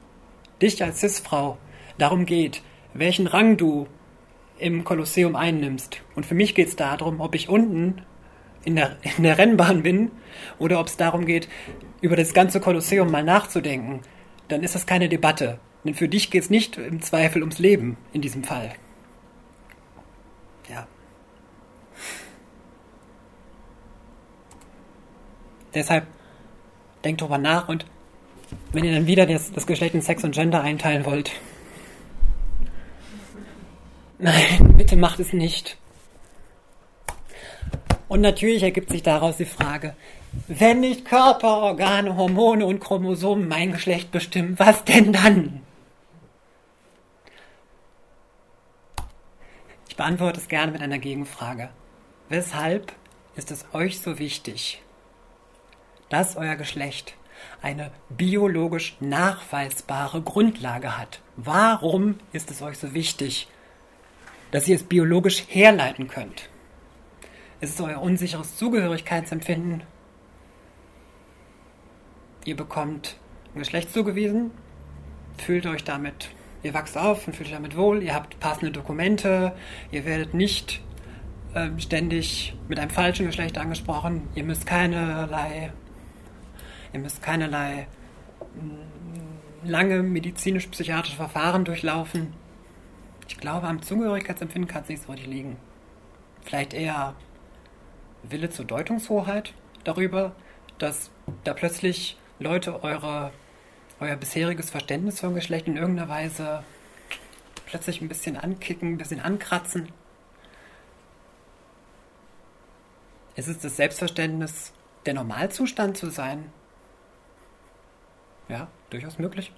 dich als Cis-Frau darum geht, welchen Rang du im Kolosseum einnimmst. Und für mich geht es darum, ob ich unten in der, in der Rennbahn bin oder ob es darum geht, über das ganze Kolosseum mal nachzudenken, dann ist das keine Debatte. Denn für dich geht es nicht im Zweifel ums Leben in diesem Fall. Ja. Deshalb denkt drüber nach und wenn ihr dann wieder das, das Geschlecht in Sex und Gender einteilen wollt, nein, bitte macht es nicht. Und natürlich ergibt sich daraus die Frage, wenn nicht Körper, Organe, Hormone und Chromosomen mein Geschlecht bestimmen, was denn dann? Ich beantworte es gerne mit einer Gegenfrage. Weshalb ist es euch so wichtig, dass euer Geschlecht eine biologisch nachweisbare Grundlage hat? Warum ist es euch so wichtig, dass ihr es biologisch herleiten könnt? Ist es euer unsicheres Zugehörigkeitsempfinden? Ihr bekommt ein Geschlecht zugewiesen, fühlt euch damit, ihr wachst auf und fühlt euch damit wohl, ihr habt passende Dokumente, ihr werdet nicht äh, ständig mit einem falschen Geschlecht angesprochen, ihr müsst keinerlei, ihr müsst keinerlei mm, lange medizinisch-psychiatrische Verfahren durchlaufen. Ich glaube, am Zugehörigkeitsempfinden kann es nicht so richtig liegen. Vielleicht eher Wille zur Deutungshoheit darüber, dass da plötzlich Leute eure, euer bisheriges Verständnis vom Geschlecht in irgendeiner Weise plötzlich ein bisschen ankicken, ein bisschen ankratzen. Ist es das Selbstverständnis, der Normalzustand zu sein? Ja, durchaus möglich.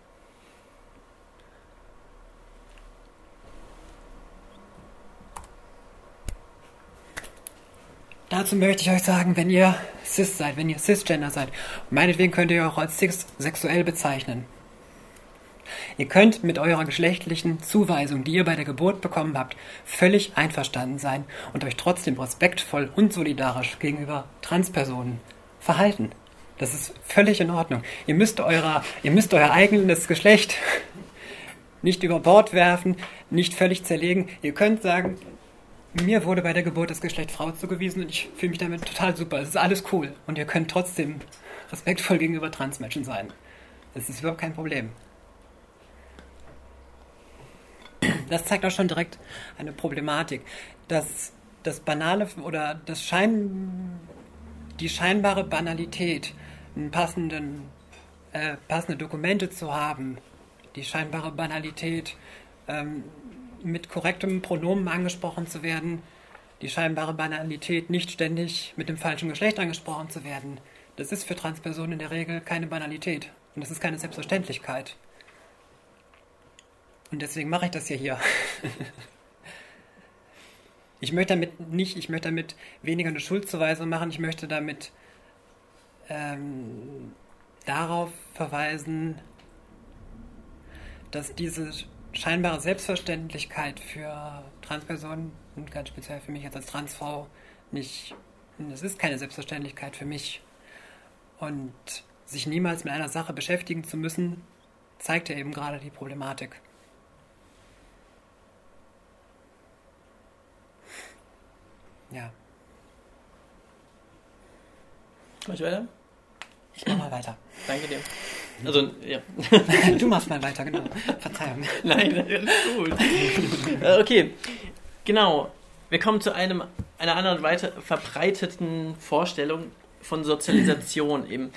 Dazu möchte ich euch sagen, wenn ihr cis seid, wenn ihr cisgender seid, meinetwegen könnt ihr auch als cis sexuell bezeichnen. Ihr könnt mit eurer geschlechtlichen Zuweisung, die ihr bei der Geburt bekommen habt, völlig einverstanden sein und euch trotzdem respektvoll und solidarisch gegenüber Transpersonen verhalten. Das ist völlig in Ordnung. Ihr müsst, eurer, ihr müsst euer eigenes Geschlecht nicht über Bord werfen, nicht völlig zerlegen. Ihr könnt sagen, mir wurde bei der Geburt das Geschlecht Frau zugewiesen und ich fühle mich damit total super. Es ist alles cool. Und ihr könnt trotzdem respektvoll gegenüber Transmenschen sein. Das ist überhaupt kein Problem. Das zeigt auch schon direkt eine Problematik. dass das banale oder das Schein, die scheinbare Banalität, passenden, äh, passende Dokumente zu haben, die scheinbare Banalität, ähm, mit korrektem Pronomen angesprochen zu werden, die scheinbare Banalität, nicht ständig mit dem falschen Geschlecht angesprochen zu werden, das ist für Transpersonen in der Regel keine Banalität. Und das ist keine Selbstverständlichkeit. Und deswegen mache ich das ja hier. ich möchte damit nicht, ich möchte damit weniger eine Schuldzuweisung machen, ich möchte damit ähm, darauf verweisen, dass diese scheinbare Selbstverständlichkeit für Transpersonen und ganz speziell für mich als Transfrau nicht, es ist keine Selbstverständlichkeit für mich. Und sich niemals mit einer Sache beschäftigen zu müssen, zeigt ja eben gerade die Problematik. Ja. Mach ich weiter? Ich mach mal weiter. Danke dir. Also, ja. du machst mal weiter, genau. Verzeihung. Nein, alles gut. Äh, okay, genau. Wir kommen zu einem, einer anderen weiter verbreiteten Vorstellung von Sozialisation eben.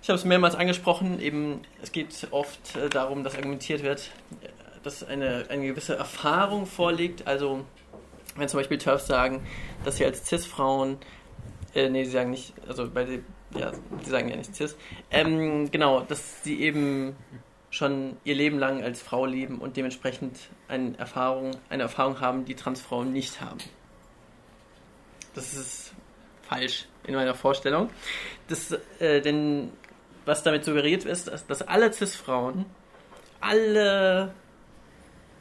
Ich habe es mehrmals angesprochen, eben es geht oft äh, darum, dass argumentiert wird, dass eine, eine gewisse Erfahrung vorliegt. Also wenn zum Beispiel TERFs sagen, dass sie als CIS-Frauen, äh, nee, sie sagen nicht, also weil sie ja, sie sagen ja nicht cis, ähm, genau, dass sie eben schon ihr Leben lang als Frau leben und dementsprechend eine Erfahrung, eine Erfahrung haben, die Transfrauen nicht haben. Das ist falsch in meiner Vorstellung. Das, äh, denn was damit suggeriert ist, dass, dass alle Cis-Frauen, alle,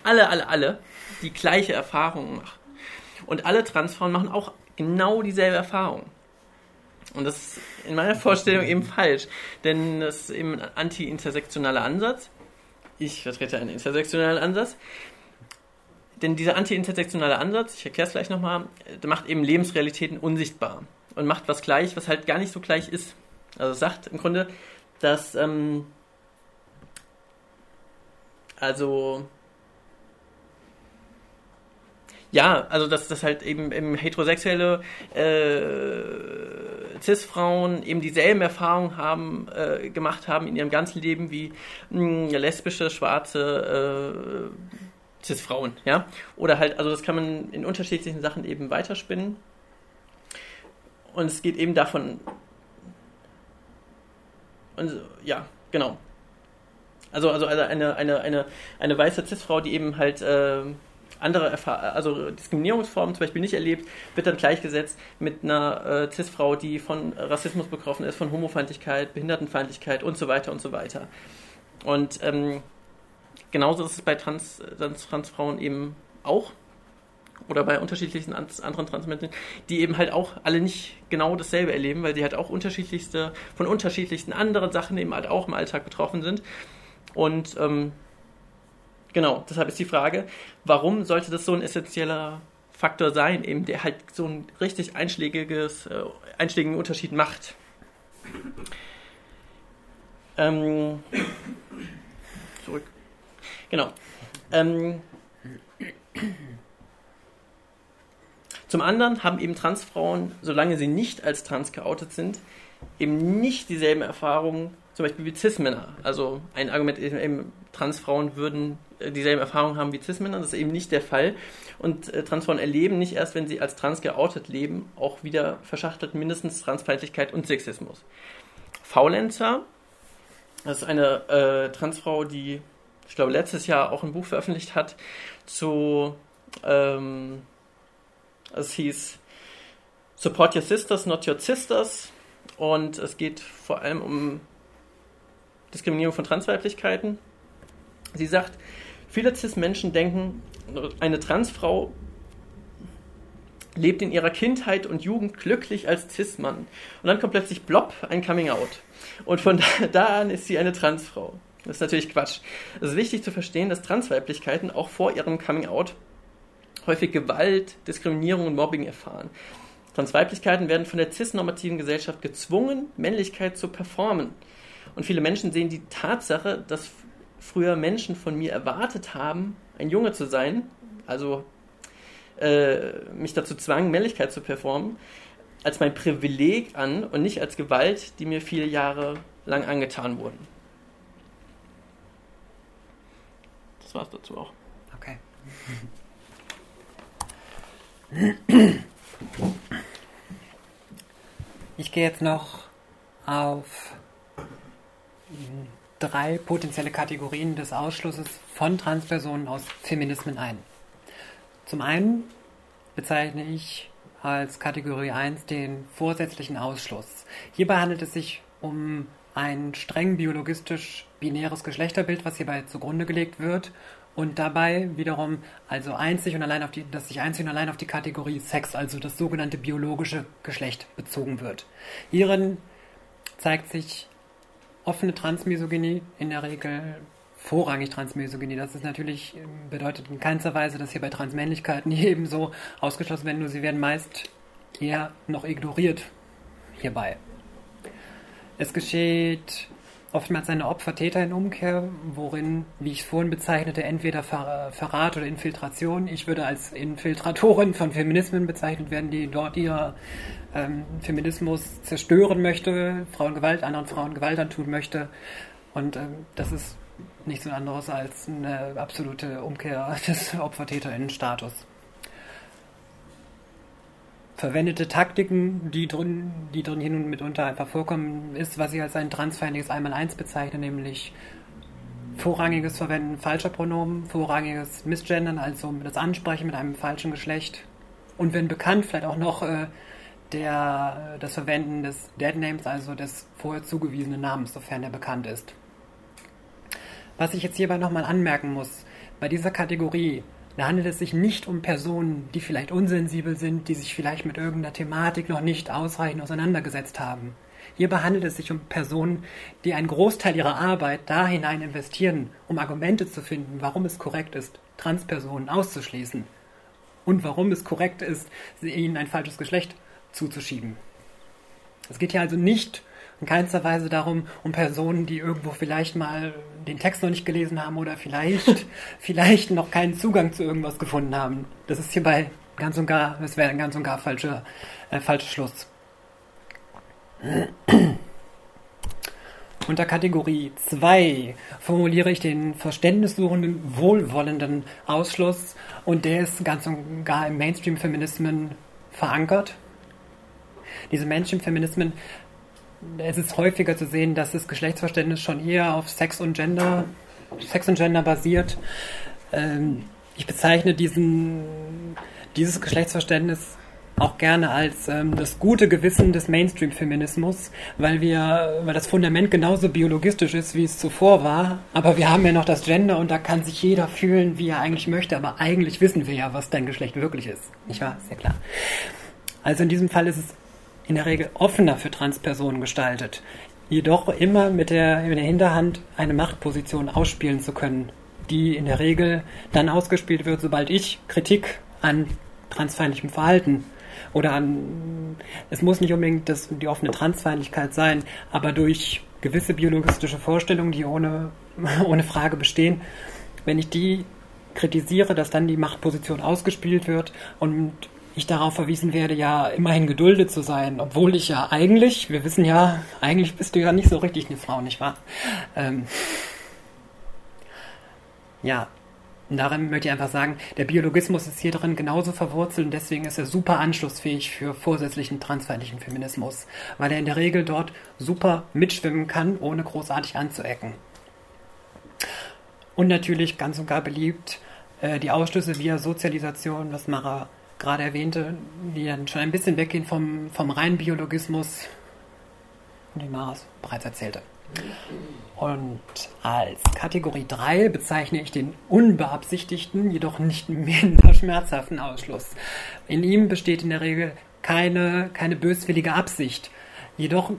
alle, alle, alle, die gleiche Erfahrung machen. Und alle Transfrauen machen auch genau dieselbe Erfahrung. Und das ist in meiner Vorstellung eben falsch, denn das ist eben ein anti-intersektionaler Ansatz. Ich vertrete einen intersektionalen Ansatz. Denn dieser anti-intersektionale Ansatz, ich erkläre es gleich nochmal, macht eben Lebensrealitäten unsichtbar und macht was gleich, was halt gar nicht so gleich ist. Also sagt im Grunde, dass ähm, also ja, also dass das halt eben, eben heterosexuelle äh, Cis-Frauen eben dieselben Erfahrungen haben, äh, gemacht haben in ihrem ganzen Leben wie mh, lesbische, schwarze äh, Cis-Frauen, ja. Oder halt, also das kann man in unterschiedlichen Sachen eben weiterspinnen. Und es geht eben davon. Und ja, genau. Also, also eine, eine, eine, eine weiße Cis-Frau, die eben halt äh, andere also Diskriminierungsformen zum Beispiel nicht erlebt, wird dann gleichgesetzt mit einer äh, Cis-Frau, die von Rassismus betroffen ist, von Homofeindlichkeit, Behindertenfeindlichkeit und so weiter und so weiter. Und ähm, genauso ist es bei Trans, Trans, Transfrauen eben auch oder bei unterschiedlichen anderen Transmenschen, die eben halt auch alle nicht genau dasselbe erleben, weil sie halt auch unterschiedlichste, von unterschiedlichsten anderen Sachen eben halt auch im Alltag betroffen sind. Und ähm, Genau, deshalb ist die Frage, warum sollte das so ein essentieller Faktor sein, eben der halt so ein richtig einschlägiges, äh, einschlägigen Unterschied macht. Ähm, zurück. Genau. Ähm, zum anderen haben eben Transfrauen, solange sie nicht als trans geoutet sind, eben nicht dieselben Erfahrungen, zum Beispiel wie Cis-Männer. Also ein Argument ist eben, Transfrauen würden dieselben Erfahrungen haben wie Cis-Männer. Das ist eben nicht der Fall. Und äh, Transfrauen erleben nicht erst, wenn sie als trans geoutet leben, auch wieder verschachtelt mindestens Transfeindlichkeit und Sexismus. Faulenzer, das ist eine äh, Transfrau, die, ich glaube, letztes Jahr auch ein Buch veröffentlicht hat zu, ähm, es hieß Support Your Sisters, Not Your Sisters. Und es geht vor allem um Diskriminierung von Transweiblichkeiten Sie sagt, viele CIS-Menschen denken, eine Transfrau lebt in ihrer Kindheit und Jugend glücklich als Cis-Mann. Und dann kommt plötzlich Blob, ein Coming-out. Und von da, da an ist sie eine Transfrau. Das ist natürlich Quatsch. Es ist wichtig zu verstehen, dass Transweiblichkeiten auch vor ihrem Coming-out häufig Gewalt, Diskriminierung und Mobbing erfahren. Transweiblichkeiten werden von der cis-normativen Gesellschaft gezwungen, Männlichkeit zu performen. Und viele Menschen sehen die Tatsache, dass früher Menschen von mir erwartet haben, ein Junge zu sein, also äh, mich dazu zwang, Männlichkeit zu performen, als mein Privileg an und nicht als Gewalt, die mir viele Jahre lang angetan wurden. Das war's dazu auch. Okay. Ich gehe jetzt noch auf drei potenzielle Kategorien des Ausschlusses von Transpersonen aus Feminismen ein. Zum einen bezeichne ich als Kategorie 1 den vorsätzlichen Ausschluss. Hierbei handelt es sich um ein streng biologistisch binäres Geschlechterbild, was hierbei zugrunde gelegt wird und dabei wiederum also einzig und allein auf die, dass sich einzig und allein auf die Kategorie Sex, also das sogenannte biologische Geschlecht bezogen wird. Hierin zeigt sich offene Transmisogynie in der Regel vorrangig Transmisogynie. Das ist natürlich, bedeutet in keinster Weise, dass hier bei Transmännlichkeiten ebenso ausgeschlossen werden, nur sie werden meist eher noch ignoriert hierbei. Es geschieht oftmals eine Opfer-Täter in Umkehr, worin, wie ich es vorhin bezeichnete, entweder Ver Verrat oder Infiltration. Ich würde als Infiltratorin von Feminismen bezeichnet werden, die dort ihr ähm, Feminismus zerstören möchte, Frauengewalt, anderen Frauen Gewalt antun möchte. Und ähm, das ist nichts anderes als eine absolute Umkehr des Opfer-TäterInnen-Status verwendete Taktiken, die drin, die drin hin und mitunter einfach vorkommen, ist, was ich als ein transfeindliches Einmaleins bezeichne, nämlich vorrangiges Verwenden falscher Pronomen, vorrangiges Missgendern, also das Ansprechen mit einem falschen Geschlecht und wenn bekannt, vielleicht auch noch äh, der, das Verwenden des Dead Names, also des vorher zugewiesenen Namens, sofern er bekannt ist. Was ich jetzt hierbei nochmal anmerken muss, bei dieser Kategorie da handelt es sich nicht um Personen, die vielleicht unsensibel sind, die sich vielleicht mit irgendeiner Thematik noch nicht ausreichend auseinandergesetzt haben. Hierbei handelt es sich um Personen, die einen Großteil ihrer Arbeit da hinein investieren, um Argumente zu finden, warum es korrekt ist, Transpersonen auszuschließen und warum es korrekt ist, ihnen ein falsches Geschlecht zuzuschieben. Es geht hier also nicht in keinster Weise darum, um Personen, die irgendwo vielleicht mal den Text noch nicht gelesen haben oder vielleicht, vielleicht noch keinen Zugang zu irgendwas gefunden haben. Das ist hierbei ganz und gar, das wäre ein ganz und gar falscher, äh, falscher Schluss. Unter Kategorie 2 formuliere ich den verständnissuchenden, wohlwollenden Ausschluss und der ist ganz und gar im Mainstream-Feminismen verankert. Diese Mainstream-Feminismen es ist häufiger zu sehen, dass das Geschlechtsverständnis schon eher auf Sex und Gender, Sex und Gender basiert. Ähm, ich bezeichne diesen, dieses Geschlechtsverständnis auch gerne als ähm, das gute Gewissen des Mainstream-Feminismus, weil wir, weil das Fundament genauso biologistisch ist, wie es zuvor war. Aber wir haben ja noch das Gender und da kann sich jeder fühlen, wie er eigentlich möchte. Aber eigentlich wissen wir ja, was dein Geschlecht wirklich ist. Nicht wahr? Ja klar. Also in diesem Fall ist es in der Regel offener für Transpersonen gestaltet, jedoch immer mit der, in der Hinterhand eine Machtposition ausspielen zu können, die in der Regel dann ausgespielt wird, sobald ich Kritik an transfeindlichem Verhalten oder an, es muss nicht unbedingt das, die offene Transfeindlichkeit sein, aber durch gewisse biologistische Vorstellungen, die ohne, ohne Frage bestehen, wenn ich die kritisiere, dass dann die Machtposition ausgespielt wird und ich darauf verwiesen werde, ja immerhin geduldet zu sein, obwohl ich ja eigentlich, wir wissen ja, eigentlich bist du ja nicht so richtig eine Frau, nicht wahr? Ähm, ja, und darin möchte ich einfach sagen, der Biologismus ist hier drin genauso verwurzelt und deswegen ist er super anschlussfähig für vorsätzlichen transfeindlichen Feminismus, weil er in der Regel dort super mitschwimmen kann, ohne großartig anzuecken. Und natürlich ganz und gar beliebt äh, die Ausschlüsse via Sozialisation, was Mara gerade erwähnte, die dann schon ein bisschen weggehen vom, vom reinen Biologismus, den Maras bereits erzählte. Und als Kategorie 3 bezeichne ich den unbeabsichtigten, jedoch nicht minder schmerzhaften Ausschluss. In ihm besteht in der Regel keine, keine böswillige Absicht. Jedoch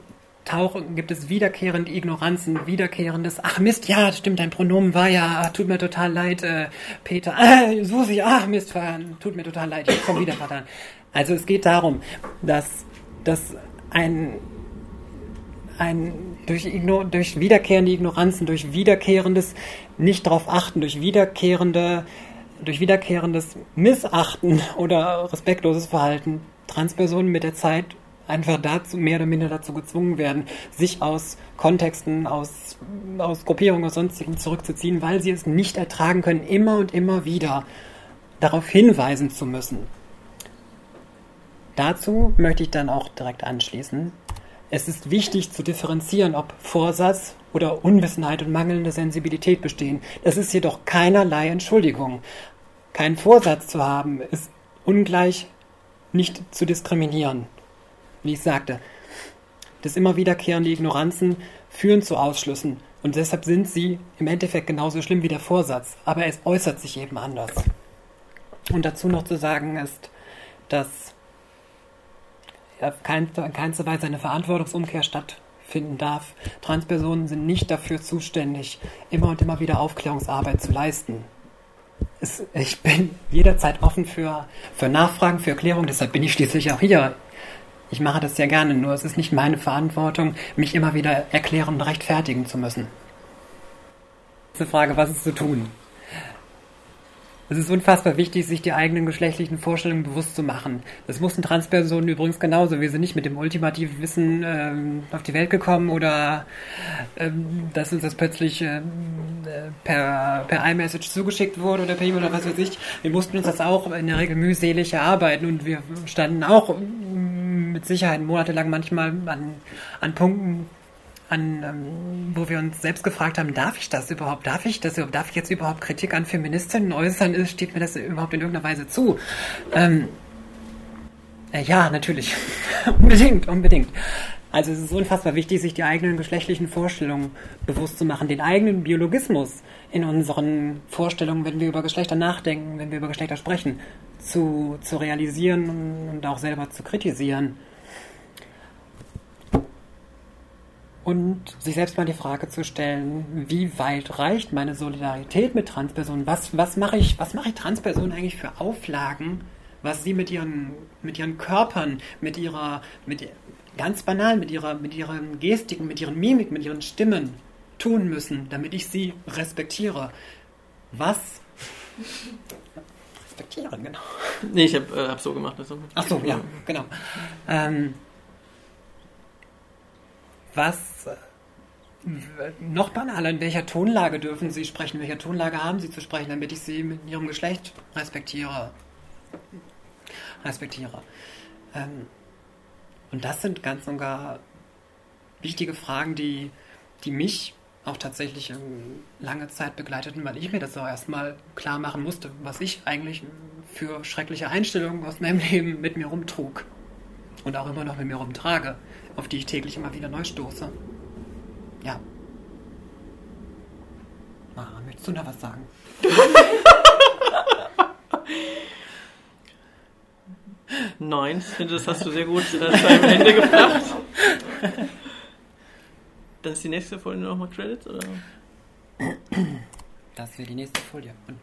tauchen, gibt es wiederkehrende Ignoranzen, wiederkehrendes, ach Mist, ja, stimmt, dein Pronomen war ja, tut mir total leid, äh, Peter, äh, Susi, ach Mist, tut mir total leid, ich komme wieder, Vater. Also es geht darum, dass, dass ein, ein durch, Igno durch wiederkehrende Ignoranzen, durch wiederkehrendes nicht darauf achten, durch wiederkehrende durch wiederkehrendes Missachten oder respektloses Verhalten Transpersonen mit der Zeit einfach dazu, mehr oder minder dazu gezwungen werden, sich aus Kontexten, aus, aus Gruppierungen, aus sonstigen zurückzuziehen, weil sie es nicht ertragen können, immer und immer wieder darauf hinweisen zu müssen. Dazu möchte ich dann auch direkt anschließen. Es ist wichtig zu differenzieren, ob Vorsatz oder Unwissenheit und mangelnde Sensibilität bestehen. Das ist jedoch keinerlei Entschuldigung. Keinen Vorsatz zu haben, ist ungleich nicht zu diskriminieren wie ich sagte, das immer wiederkehrende Ignoranzen führen zu Ausschlüssen und deshalb sind sie im Endeffekt genauso schlimm wie der Vorsatz, aber es äußert sich eben anders. Und dazu noch zu sagen ist, dass in keinster Weise eine Verantwortungsumkehr stattfinden darf. Transpersonen sind nicht dafür zuständig, immer und immer wieder Aufklärungsarbeit zu leisten. Ich bin jederzeit offen für, für Nachfragen, für Erklärungen, deshalb bin ich schließlich auch hier ich mache das sehr gerne, nur es ist nicht meine Verantwortung, mich immer wieder erklären und rechtfertigen zu müssen. Diese Frage, was ist zu tun? Es ist unfassbar wichtig, sich die eigenen geschlechtlichen Vorstellungen bewusst zu machen. Das mussten Transpersonen übrigens genauso. Wir sind nicht mit dem ultimativen Wissen ähm, auf die Welt gekommen oder ähm, dass uns das plötzlich ähm, äh, per, per iMessage zugeschickt wurde oder per E-Mail oder was weiß ich. Wir mussten uns das auch in der Regel mühselig erarbeiten und wir standen auch mit Sicherheit monatelang manchmal an, an Punkten, an, ähm, wo wir uns selbst gefragt haben, darf ich das überhaupt? Darf ich das? Darf ich jetzt überhaupt Kritik an Feministinnen äußern? Steht mir das überhaupt in irgendeiner Weise zu? Ähm, äh, ja, natürlich. unbedingt, unbedingt. Also es ist unfassbar wichtig, sich die eigenen geschlechtlichen Vorstellungen bewusst zu machen, den eigenen Biologismus in unseren Vorstellungen, wenn wir über Geschlechter nachdenken, wenn wir über Geschlechter sprechen, zu, zu realisieren und auch selber zu kritisieren. Und sich selbst mal die Frage zu stellen, wie weit reicht meine Solidarität mit Transpersonen? Was, was mache ich, was ich Transpersonen eigentlich für Auflagen, was sie mit ihren, mit ihren Körpern, mit ihrer, mit, ganz banal, mit ihrer, mit ihren Gestiken, mit ihren Mimik, mit ihren Stimmen tun müssen, damit ich sie respektiere? Was respektieren, genau. Nee, ich habe äh, hab so gemacht. Also. Ach so, ja, genau. Ähm, was äh, noch banaler, in welcher Tonlage dürfen Sie sprechen? In welcher Tonlage haben Sie zu sprechen, damit ich Sie mit Ihrem Geschlecht respektiere? Respektiere. Ähm, und das sind ganz und gar wichtige Fragen, die, die mich auch tatsächlich ähm, lange Zeit begleiteten, weil ich mir das auch erstmal klar machen musste, was ich eigentlich für schreckliche Einstellungen aus meinem Leben mit mir rumtrug und auch immer noch mit mir rumtrage, auf die ich täglich immer wieder neu stoße. Ja. Ah, möchtest du noch was sagen? Nein, ich finde, das hast du sehr gut äh, zu einem Ende gebracht. Dann ist die nächste Folie nochmal Credits, oder? Das wäre die nächste Folie. Und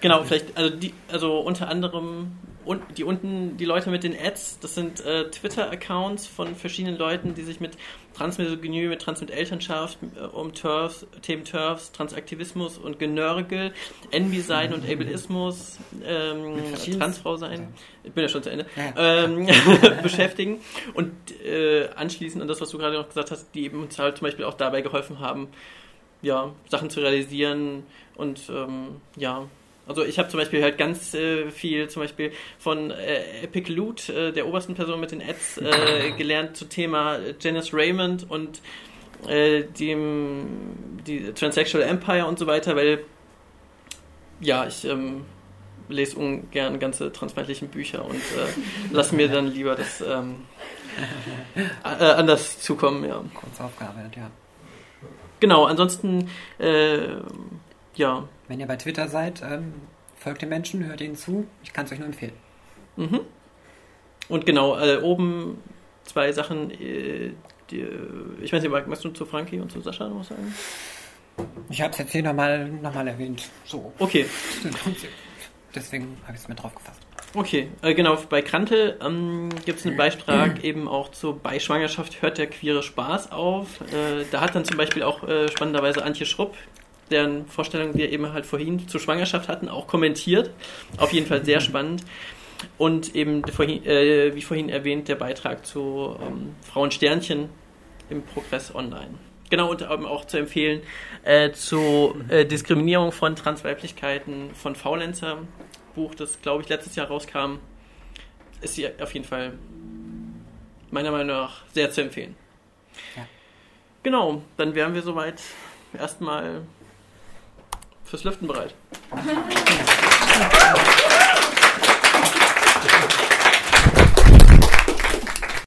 genau, vielleicht, also die, also unter anderem und die unten, die Leute mit den Ads, das sind äh, Twitter-Accounts von verschiedenen Leuten, die sich mit Transmisogynie, mit Trans mit Elternschaft, äh, um Turfs, Themen Turfs, Transaktivismus und Genörgel, Envy sein und Ableismus, ähm, Transfrau sein, ich bin ja schon zu Ende, ja. ähm, beschäftigen. Und äh, anschließend an das, was du gerade noch gesagt hast, die eben uns halt zum Beispiel auch dabei geholfen haben, ja, Sachen zu realisieren und ähm, ja, also ich habe zum Beispiel halt ganz äh, viel zum Beispiel von äh, Epic Loot, äh, der obersten Person mit den Ads, äh, gelernt zum Thema Janice Raymond und äh, dem die Transsexual Empire und so weiter, weil ja, ich ähm, lese ungern ganze transfeindlichen Bücher und äh, lasse mir dann lieber das ähm, äh, anders zukommen, ja. Kurz aufgearbeitet, ja. Genau, ansonsten, äh, ja. Wenn ihr bei Twitter seid, ähm, folgt den Menschen, hört ihnen zu. Ich kann es euch nur empfehlen. Mhm. Und genau, äh, oben zwei Sachen. Äh, die, ich weiß nicht, magst du zu Frankie und zu Sascha noch was sagen? Ich habe es jetzt hier nochmal noch mal erwähnt. So. Okay. Deswegen habe ich es mir drauf gefasst. Okay, äh, genau, bei Krante ähm, gibt es einen Beitrag eben auch zu Bei Schwangerschaft hört der queere Spaß auf. Äh, da hat dann zum Beispiel auch äh, spannenderweise Antje Schrupp, deren Vorstellung wir eben halt vorhin zur Schwangerschaft hatten, auch kommentiert. Auf jeden Fall sehr spannend. Und eben, vorhin, äh, wie vorhin erwähnt, der Beitrag zu ähm, Frauensternchen im Progress Online. Genau, und ähm, auch zu empfehlen äh, zu äh, Diskriminierung von Transweiblichkeiten von Faulenzer Buch, das glaube ich letztes Jahr rauskam, ist sie auf jeden Fall meiner Meinung nach sehr zu empfehlen. Ja. Genau, dann wären wir soweit erstmal fürs Lüften bereit.